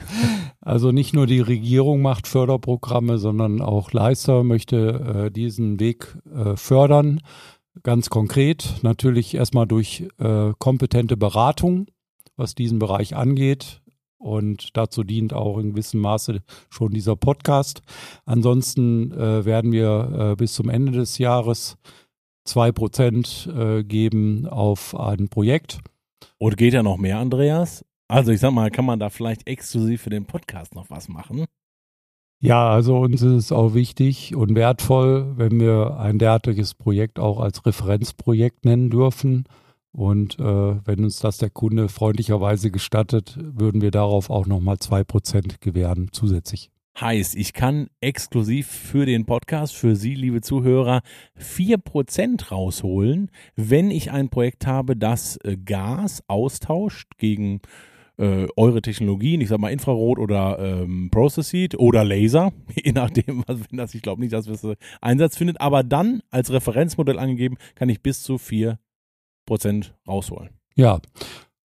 also nicht nur die Regierung macht Förderprogramme, sondern auch Leister möchte äh, diesen Weg äh, fördern. Ganz konkret natürlich erstmal durch äh, kompetente Beratung, was diesen Bereich angeht. Und dazu dient auch in gewissem Maße schon dieser Podcast. Ansonsten äh, werden wir äh, bis zum Ende des Jahres zwei Prozent äh, geben auf ein Projekt. Oder geht ja noch mehr, Andreas? Also ich sag mal, kann man da vielleicht exklusiv für den Podcast noch was machen? Ja, also uns ist es auch wichtig und wertvoll, wenn wir ein derartiges Projekt auch als Referenzprojekt nennen dürfen. Und äh, wenn uns das der Kunde freundlicherweise gestattet, würden wir darauf auch nochmal zwei Prozent gewähren zusätzlich. Heißt, ich kann exklusiv für den Podcast, für Sie, liebe Zuhörer, vier Prozent rausholen, wenn ich ein Projekt habe, das äh, Gas austauscht gegen äh, eure Technologien, ich sag mal Infrarot oder ähm, Process Heat oder Laser, je nachdem, was wenn das, ich glaube nicht, dass das Einsatz findet, aber dann als Referenzmodell angegeben, kann ich bis zu 4% rausholen. Ja,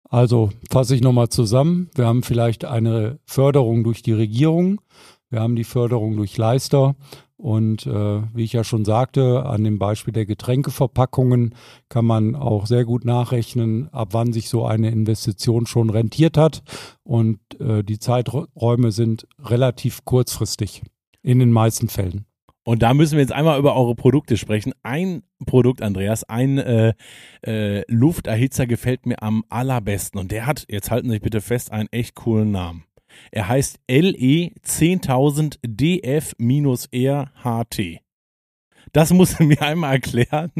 also fasse ich nochmal zusammen. Wir haben vielleicht eine Förderung durch die Regierung, wir haben die Förderung durch Leister Und äh, wie ich ja schon sagte, an dem Beispiel der Getränkeverpackungen kann man auch sehr gut nachrechnen, ab wann sich so eine Investition schon rentiert hat. Und äh, die Zeiträume sind relativ kurzfristig in den meisten Fällen. Und da müssen wir jetzt einmal über eure Produkte sprechen. Ein Produkt, Andreas, ein äh, äh, Lufterhitzer gefällt mir am allerbesten. Und der hat, jetzt halten Sie sich bitte fest, einen echt coolen Namen. Er heißt LE 10000 DF-RHT. Das muss er mir einmal erklären.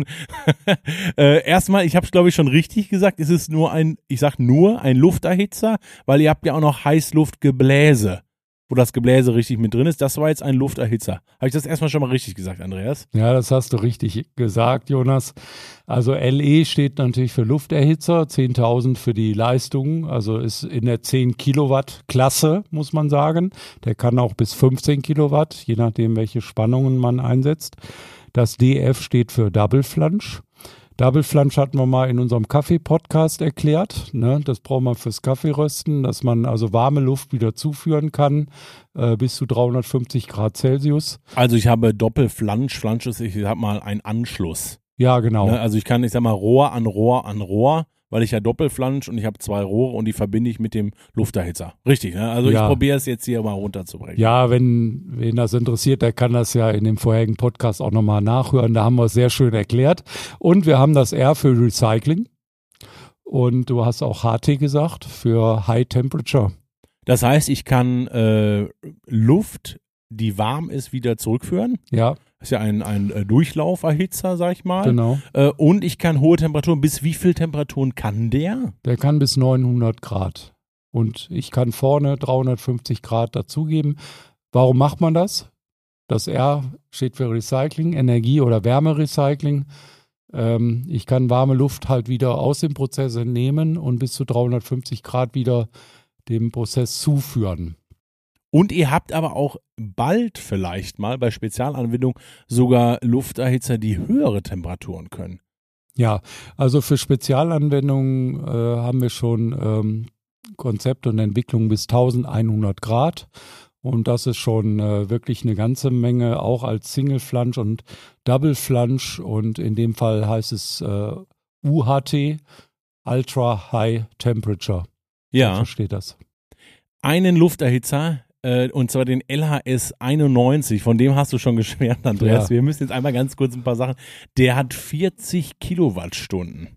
äh, erstmal, ich habe es glaube ich schon richtig gesagt, es ist nur ein, ich sag nur ein Lufterhitzer, weil ihr habt ja auch noch Heißluftgebläse wo das Gebläse richtig mit drin ist. Das war jetzt ein Lufterhitzer. Habe ich das erstmal schon mal richtig gesagt, Andreas? Ja, das hast du richtig gesagt, Jonas. Also LE steht natürlich für Lufterhitzer, 10.000 für die Leistung, also ist in der 10 Kilowatt Klasse, muss man sagen. Der kann auch bis 15 Kilowatt, je nachdem, welche Spannungen man einsetzt. Das DF steht für Double Flange. Double Flange hatten wir mal in unserem Kaffee-Podcast erklärt. Ne? Das braucht man fürs Kaffeerösten, dass man also warme Luft wieder zuführen kann äh, bis zu 350 Grad Celsius. Also ich habe Doppelflange. Flange ist, ich habe mal einen Anschluss. Ja, genau. Ne? Also ich kann, ich sag mal, Rohr an Rohr an Rohr weil ich ja Doppelflansch und ich habe zwei Rohre und die verbinde ich mit dem Lufterhitzer. Richtig, ne? Also ja. ich probiere es jetzt hier mal runterzubrechen. Ja, wenn wen das interessiert, der kann das ja in dem vorherigen Podcast auch nochmal nachhören. Da haben wir es sehr schön erklärt. Und wir haben das R für Recycling. Und du hast auch HT gesagt für High Temperature. Das heißt, ich kann äh, Luft, die warm ist, wieder zurückführen. Ja. Ist ja ein, ein äh, Durchlauferhitzer, sag ich mal. Genau. Äh, und ich kann hohe Temperaturen. Bis wie viel Temperaturen kann der? Der kann bis 900 Grad. Und ich kann vorne 350 Grad dazugeben. Warum macht man das? Das R steht für Recycling, Energie- oder Wärmerecycling. Ähm, ich kann warme Luft halt wieder aus dem Prozess entnehmen und bis zu 350 Grad wieder dem Prozess zuführen. Und ihr habt aber auch bald vielleicht mal bei Spezialanwendungen sogar Lufterhitzer, die höhere Temperaturen können. Ja, also für Spezialanwendungen äh, haben wir schon ähm, Konzept und Entwicklung bis 1100 Grad. Und das ist schon äh, wirklich eine ganze Menge, auch als Single Flange und Double Flange. Und in dem Fall heißt es äh, UHT, Ultra High Temperature. Ja. So steht das. Einen Lufterhitzer, äh, und zwar den LHS 91, von dem hast du schon geschwärmt, Andreas. Ja. Wir müssen jetzt einmal ganz kurz ein paar Sachen. Der hat 40 Kilowattstunden.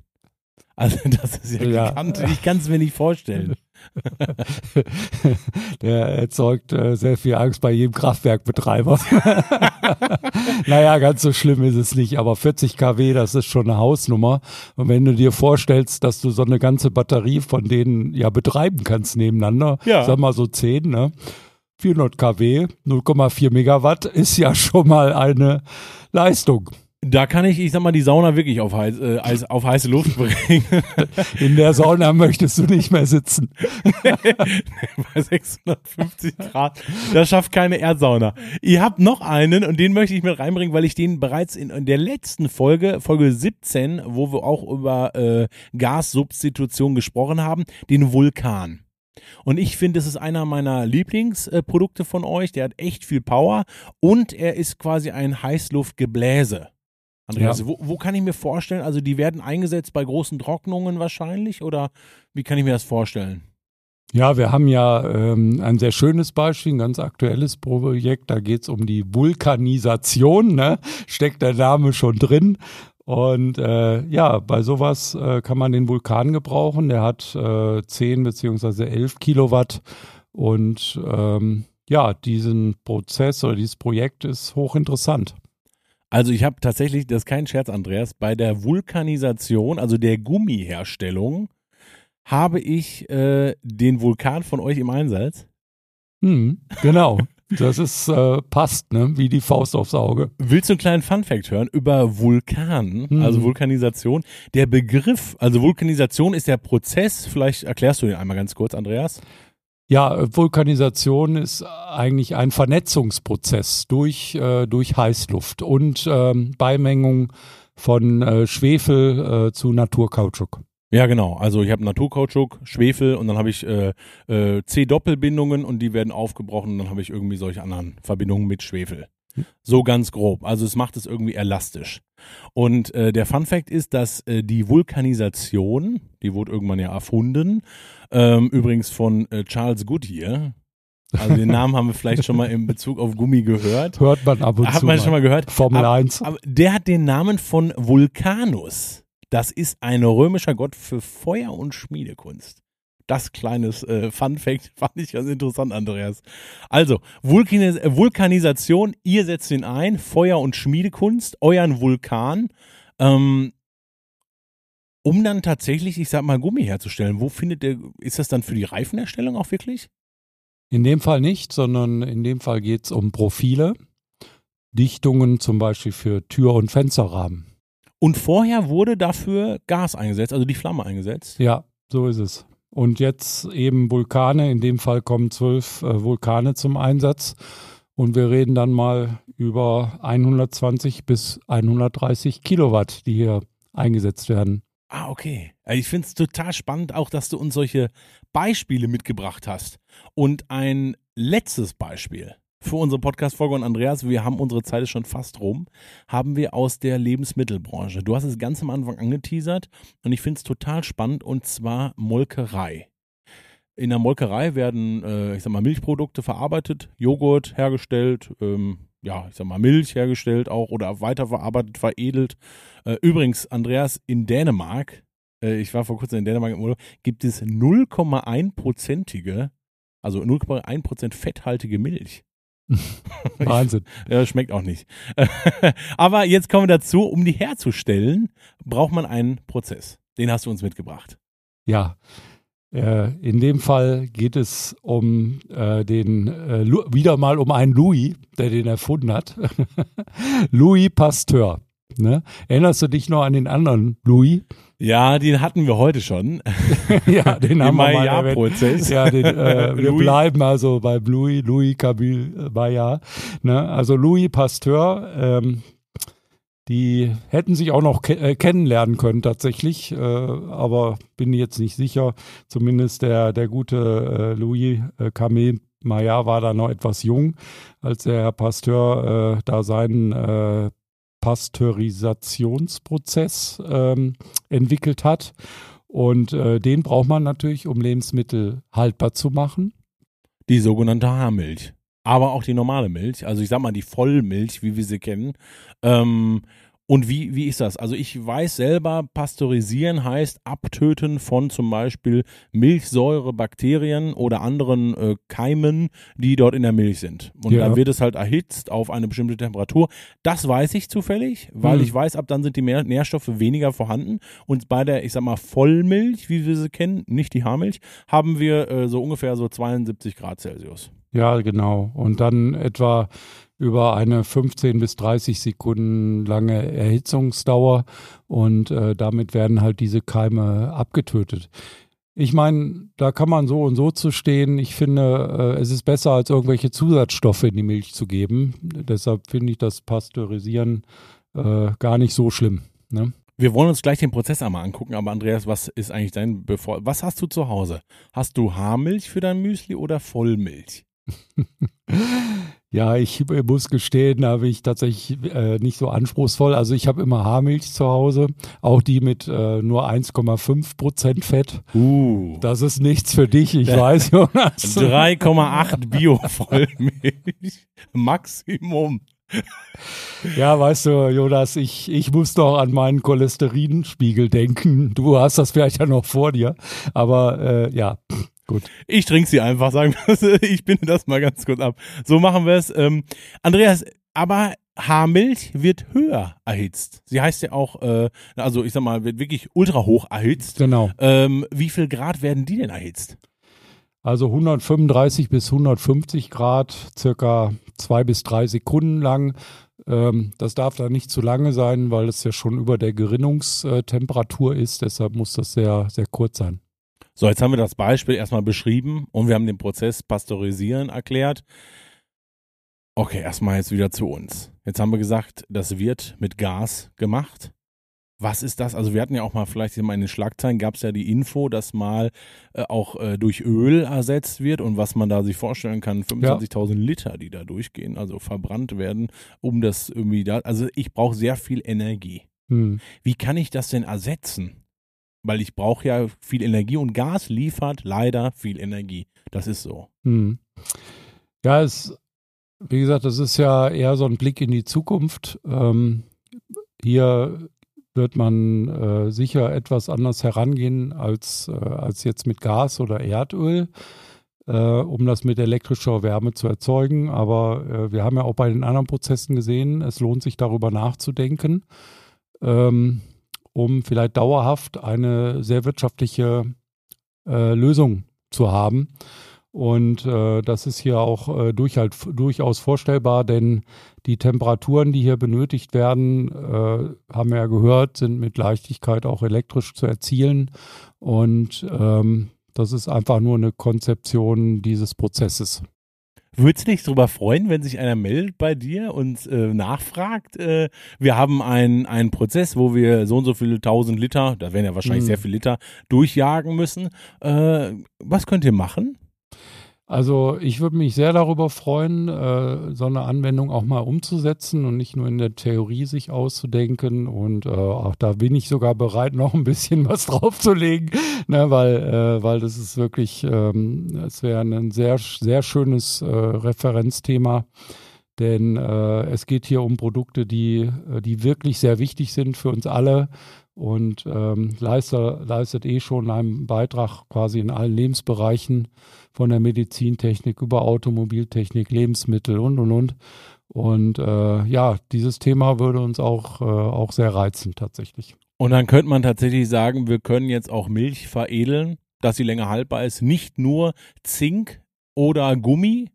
Also das ist ja, ja. gigantisch. Ich kann es mir nicht vorstellen. Der erzeugt äh, sehr viel Angst bei jedem Kraftwerkbetreiber. naja, ganz so schlimm ist es nicht, aber 40 kW, das ist schon eine Hausnummer. Und wenn du dir vorstellst, dass du so eine ganze Batterie von denen ja betreiben kannst nebeneinander, ja. sag mal so 10, ne? 400 kW, 0,4 Megawatt ist ja schon mal eine Leistung. Da kann ich, ich sag mal, die Sauna wirklich auf, heiß, äh, auf heiße Luft bringen. In der Sauna möchtest du nicht mehr sitzen. Bei 650 Grad. Das schafft keine Erdsauna. Ihr habt noch einen und den möchte ich mit reinbringen, weil ich den bereits in, in der letzten Folge, Folge 17, wo wir auch über äh, Gassubstitution gesprochen haben, den Vulkan. Und ich finde, es ist einer meiner Lieblingsprodukte von euch. Der hat echt viel Power und er ist quasi ein Heißluftgebläse. Andreas, ja. wo, wo, kann ich mir vorstellen, also die werden eingesetzt bei großen Trocknungen wahrscheinlich oder wie kann ich mir das vorstellen? Ja, wir haben ja ähm, ein sehr schönes Beispiel, ein ganz aktuelles Projekt. Da geht es um die Vulkanisation, ne? steckt der Name schon drin. Und äh, ja, bei sowas äh, kann man den Vulkan gebrauchen. Der hat äh, 10 beziehungsweise 11 Kilowatt. Und ähm, ja, diesen Prozess oder dieses Projekt ist hochinteressant. Also ich habe tatsächlich, das ist kein Scherz, Andreas, bei der Vulkanisation, also der Gummiherstellung, habe ich äh, den Vulkan von euch im Einsatz. Hm, genau. Das ist äh, passt, ne? Wie die Faust aufs Auge. Willst du einen kleinen Funfact hören über Vulkan, mhm. also Vulkanisation? Der Begriff, also Vulkanisation ist der Prozess, vielleicht erklärst du den einmal ganz kurz, Andreas. Ja, Vulkanisation ist eigentlich ein Vernetzungsprozess durch, äh, durch Heißluft und ähm, Beimengung von äh, Schwefel äh, zu Naturkautschuk. Ja, genau. Also ich habe Naturkautschuk, Schwefel und dann habe ich äh, äh, C-Doppelbindungen und die werden aufgebrochen und dann habe ich irgendwie solche anderen Verbindungen mit Schwefel. So ganz grob. Also es macht es irgendwie elastisch. Und äh, der Fun Fact ist, dass äh, die Vulkanisation, die wurde irgendwann ja erfunden, ähm, übrigens von äh, Charles Goodyear. Also den Namen haben wir vielleicht schon mal in Bezug auf Gummi gehört. Hört man ab und Hat zu. man schon mal gehört. Formel aber, 1. Aber der hat den Namen von Vulcanus. Das ist ein römischer Gott für Feuer und Schmiedekunst. Das kleines äh, Fun Fact fand ich ganz interessant, Andreas. Also, Vulkanis äh, Vulkanisation, ihr setzt ihn ein, Feuer- und Schmiedekunst, euren Vulkan, ähm, um dann tatsächlich, ich sag mal, Gummi herzustellen. Wo findet der, ist das dann für die Reifenerstellung auch wirklich? In dem Fall nicht, sondern in dem Fall geht es um Profile, Dichtungen zum Beispiel für Tür- und Fensterrahmen. Und vorher wurde dafür Gas eingesetzt, also die Flamme eingesetzt. Ja, so ist es. Und jetzt eben Vulkane, in dem Fall kommen zwölf äh, Vulkane zum Einsatz. Und wir reden dann mal über 120 bis 130 Kilowatt, die hier eingesetzt werden. Ah, okay. Also Ich finde es total spannend, auch dass du uns solche Beispiele mitgebracht hast. Und ein letztes Beispiel für unsere Podcast-Folge und Andreas, wir haben unsere Zeit ist schon fast rum, haben wir aus der Lebensmittelbranche. Du hast es ganz am Anfang angeteasert und ich finde es total spannend und zwar Molkerei. In der Molkerei werden, äh, ich sag mal, Milchprodukte verarbeitet, Joghurt hergestellt, ähm, ja, ich sag mal, Milch hergestellt auch oder weiterverarbeitet, veredelt. Äh, übrigens, Andreas, in Dänemark, äh, ich war vor kurzem in Dänemark im Urlaub, gibt es 0,1-prozentige, also 0,1% fetthaltige Milch. Wahnsinn. Ja, schmeckt auch nicht. Aber jetzt kommen wir dazu, um die herzustellen, braucht man einen Prozess. Den hast du uns mitgebracht. Ja, äh, in dem Fall geht es um äh, den, äh, wieder mal um einen Louis, der den erfunden hat. Louis Pasteur. Ne? Erinnerst du dich noch an den anderen Louis? Ja, den hatten wir heute schon. ja, den Den haben wir mal. Maillard-Prozess. Ja, den, äh, wir bleiben also bei Louis, Louis Camille Maillard. Ne? Also Louis Pasteur, ähm, die hätten sich auch noch ke äh, kennenlernen können tatsächlich, äh, aber bin jetzt nicht sicher. Zumindest der, der gute äh, Louis äh, Camille Maillard war da noch etwas jung, als der Herr Pasteur äh, da seinen äh, Pasteurisationsprozess ähm, entwickelt hat. Und äh, den braucht man natürlich, um Lebensmittel haltbar zu machen. Die sogenannte Haarmilch. Aber auch die normale Milch, also ich sag mal die Vollmilch, wie wir sie kennen. Ähm, und wie, wie ist das? Also ich weiß selber, pasteurisieren heißt Abtöten von zum Beispiel Milchsäure, Bakterien oder anderen äh, Keimen, die dort in der Milch sind. Und Ja. dann wird es halt erhitzt auf eine bestimmte Temperatur. Das weiß ich zufällig, weil Hm. ich weiß, ab dann sind die mehr Nährstoffe weniger vorhanden. Und bei der, ich sag mal, Vollmilch, wie wir sie kennen, nicht die Haarmilch, haben wir äh, so ungefähr so 72 Grad Celsius. Ja, genau. Und dann etwa über eine 15 bis 30 Sekunden lange Erhitzungsdauer und äh, damit werden halt diese Keime abgetötet. Ich meine, da kann man so und so zu stehen. Ich finde, äh, es ist besser, als irgendwelche Zusatzstoffe in die Milch zu geben. Deshalb finde ich das Pasteurisieren äh, gar nicht so schlimm. Ne? Wir wollen uns gleich den Prozess einmal angucken, aber Andreas, was ist eigentlich dein Bevor was hast du zu Hause? Hast du Haarmilch für dein Müsli oder Vollmilch? Ja, ich muss gestehen, da bin ich tatsächlich äh, nicht so anspruchsvoll. Also ich habe immer Haarmilch zu Hause, auch die mit äh, nur 1,5 Prozent Fett. Uh. Das ist nichts für dich, ich weiß, Jonas. 3,8 Bio-Vollmilch. Maximum. Ja, weißt du, Jonas, ich, ich muss doch an meinen Cholesterinspiegel denken. Du hast das vielleicht ja noch vor dir, aber äh, ja, gut. Ich trinke sie einfach, sagen wir es. Ich binde das mal ganz kurz ab. So machen wir es. Ähm, Andreas, aber Haarmilch wird höher erhitzt. Sie heißt ja auch, äh, also ich sag mal, wird wirklich ultra hoch erhitzt. Genau. Ähm, wie viel Grad werden die denn erhitzt? Also 135 bis 150 Grad, circa zwei bis drei Sekunden lang. Ähm, das darf da nicht zu lange sein, weil es ja schon über der Gerinnungstemperatur ist. Deshalb muss das sehr, sehr kurz sein. So, jetzt haben wir das Beispiel erstmal beschrieben und wir haben den Prozess Pasteurisieren erklärt. Okay, erstmal jetzt wieder zu uns. Jetzt haben wir gesagt, das wird mit Gas gemacht. Was ist das? Also wir hatten ja auch mal vielleicht in den Schlagzeilen gab es ja die Info, dass mal äh, auch äh, durch Öl ersetzt wird und was man da sich vorstellen kann, 25.000 ja. Liter, die da durchgehen, also verbrannt werden, um das irgendwie da. Also ich brauche sehr viel Energie. Hm. Wie kann ich das denn ersetzen? Weil ich brauche ja viel Energie und Gas liefert leider viel Energie. Das ist so. Hm. Ja, es, wie gesagt, das ist ja eher so ein Blick in die Zukunft. Ähm, hier wird man äh, sicher etwas anders herangehen als, äh, als jetzt mit Gas oder Erdöl, äh, um das mit elektrischer Wärme zu erzeugen. Aber äh, wir haben ja auch bei den anderen Prozessen gesehen, es lohnt sich darüber nachzudenken, ähm, um vielleicht dauerhaft eine sehr wirtschaftliche äh, Lösung zu haben. Und äh, das ist hier auch äh, durch, halt, durchaus vorstellbar, denn die Temperaturen, die hier benötigt werden, äh, haben wir ja gehört, sind mit Leichtigkeit auch elektrisch zu erzielen. Und ähm, das ist einfach nur eine Konzeption dieses Prozesses. Würdest du dich darüber freuen, wenn sich einer meldet bei dir und äh, nachfragt? Äh, wir haben einen, einen Prozess, wo wir so und so viele tausend Liter, da werden ja wahrscheinlich mhm. sehr viele Liter, durchjagen müssen. Äh, was könnt ihr machen? Also ich würde mich sehr darüber freuen, äh, so eine Anwendung auch mal umzusetzen und nicht nur in der Theorie sich auszudenken. Und äh, auch da bin ich sogar bereit, noch ein bisschen was draufzulegen, ne, weil, äh, weil das ist wirklich, ähm, es wäre ein sehr, sehr schönes äh, Referenzthema. Denn äh, es geht hier um Produkte, die, äh, die wirklich sehr wichtig sind für uns alle und ähm, leistet, leistet eh schon einen Beitrag quasi in allen Lebensbereichen von der Medizintechnik über Automobiltechnik, Lebensmittel und und und. Und äh, ja, dieses Thema würde uns auch, äh, auch sehr reizen tatsächlich. Und dann könnte man tatsächlich sagen, wir können jetzt auch Milch veredeln, dass sie länger haltbar ist. Nicht nur Zink oder Gummi,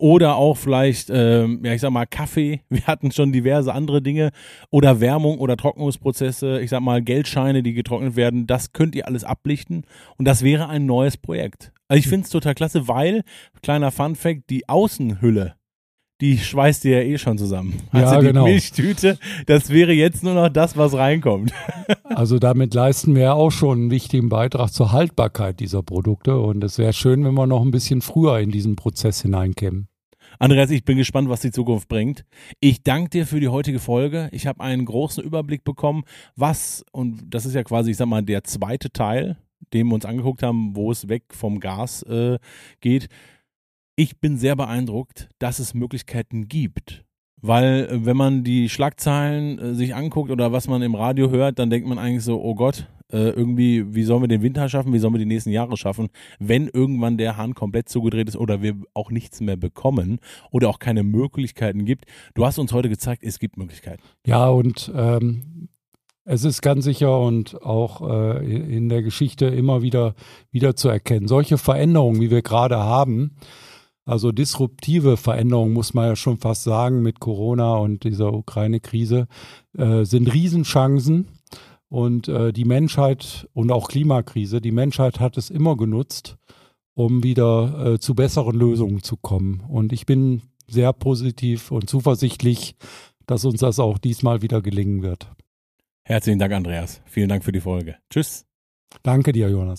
oder auch vielleicht, ähm, ja, ich sag mal, Kaffee. Wir hatten schon diverse andere Dinge oder Wärmung oder Trocknungsprozesse. Ich sag mal, Geldscheine, die getrocknet werden. Das könnt ihr alles ablichten und das wäre ein neues Projekt. Also ich finde es total klasse, weil, kleiner Fun Fact, die Außenhülle, die schweißt ihr ja eh schon zusammen. Also ja, die genau. Milchtüte, das wäre jetzt nur noch das, was reinkommt. Also damit leisten wir ja auch schon einen wichtigen Beitrag zur Haltbarkeit dieser Produkte und es wäre schön, wenn wir noch ein bisschen früher in diesen Prozess hineinkämen. Andreas, ich bin gespannt, was die Zukunft bringt. Ich danke dir für die heutige Folge. Ich habe einen großen Überblick bekommen, was, und das ist ja quasi, ich sag mal, der zweite Teil, den wir uns angeguckt haben, wo es weg vom Gas äh, geht. Ich bin sehr beeindruckt, dass es Möglichkeiten gibt. Weil äh, wenn man die Schlagzeilen äh, sich anguckt oder was man im Radio hört, dann denkt man eigentlich so, oh Gott, äh, irgendwie, wie sollen wir den Winter schaffen, wie sollen wir die nächsten Jahre schaffen, wenn irgendwann der Hahn komplett zugedreht ist oder wir auch nichts mehr bekommen oder auch keine Möglichkeiten gibt. Du hast uns heute gezeigt, es gibt Möglichkeiten. Ja, und ähm, es ist ganz sicher und auch äh, in der Geschichte immer wieder, wieder zu erkennen. Solche Veränderungen, wie wir gerade haben, also disruptive Veränderungen, muss man ja schon fast sagen, mit Corona und dieser Ukraine-Krise, äh, sind Riesenchancen und äh, die Menschheit und auch Klimakrise, die Menschheit hat es immer genutzt, um wieder äh, zu besseren Lösungen zu kommen. Und ich bin sehr positiv und zuversichtlich, dass uns das auch diesmal wieder gelingen wird. Herzlichen Dank, Andreas. Vielen Dank für die Folge. Tschüss. Danke dir, Jonas.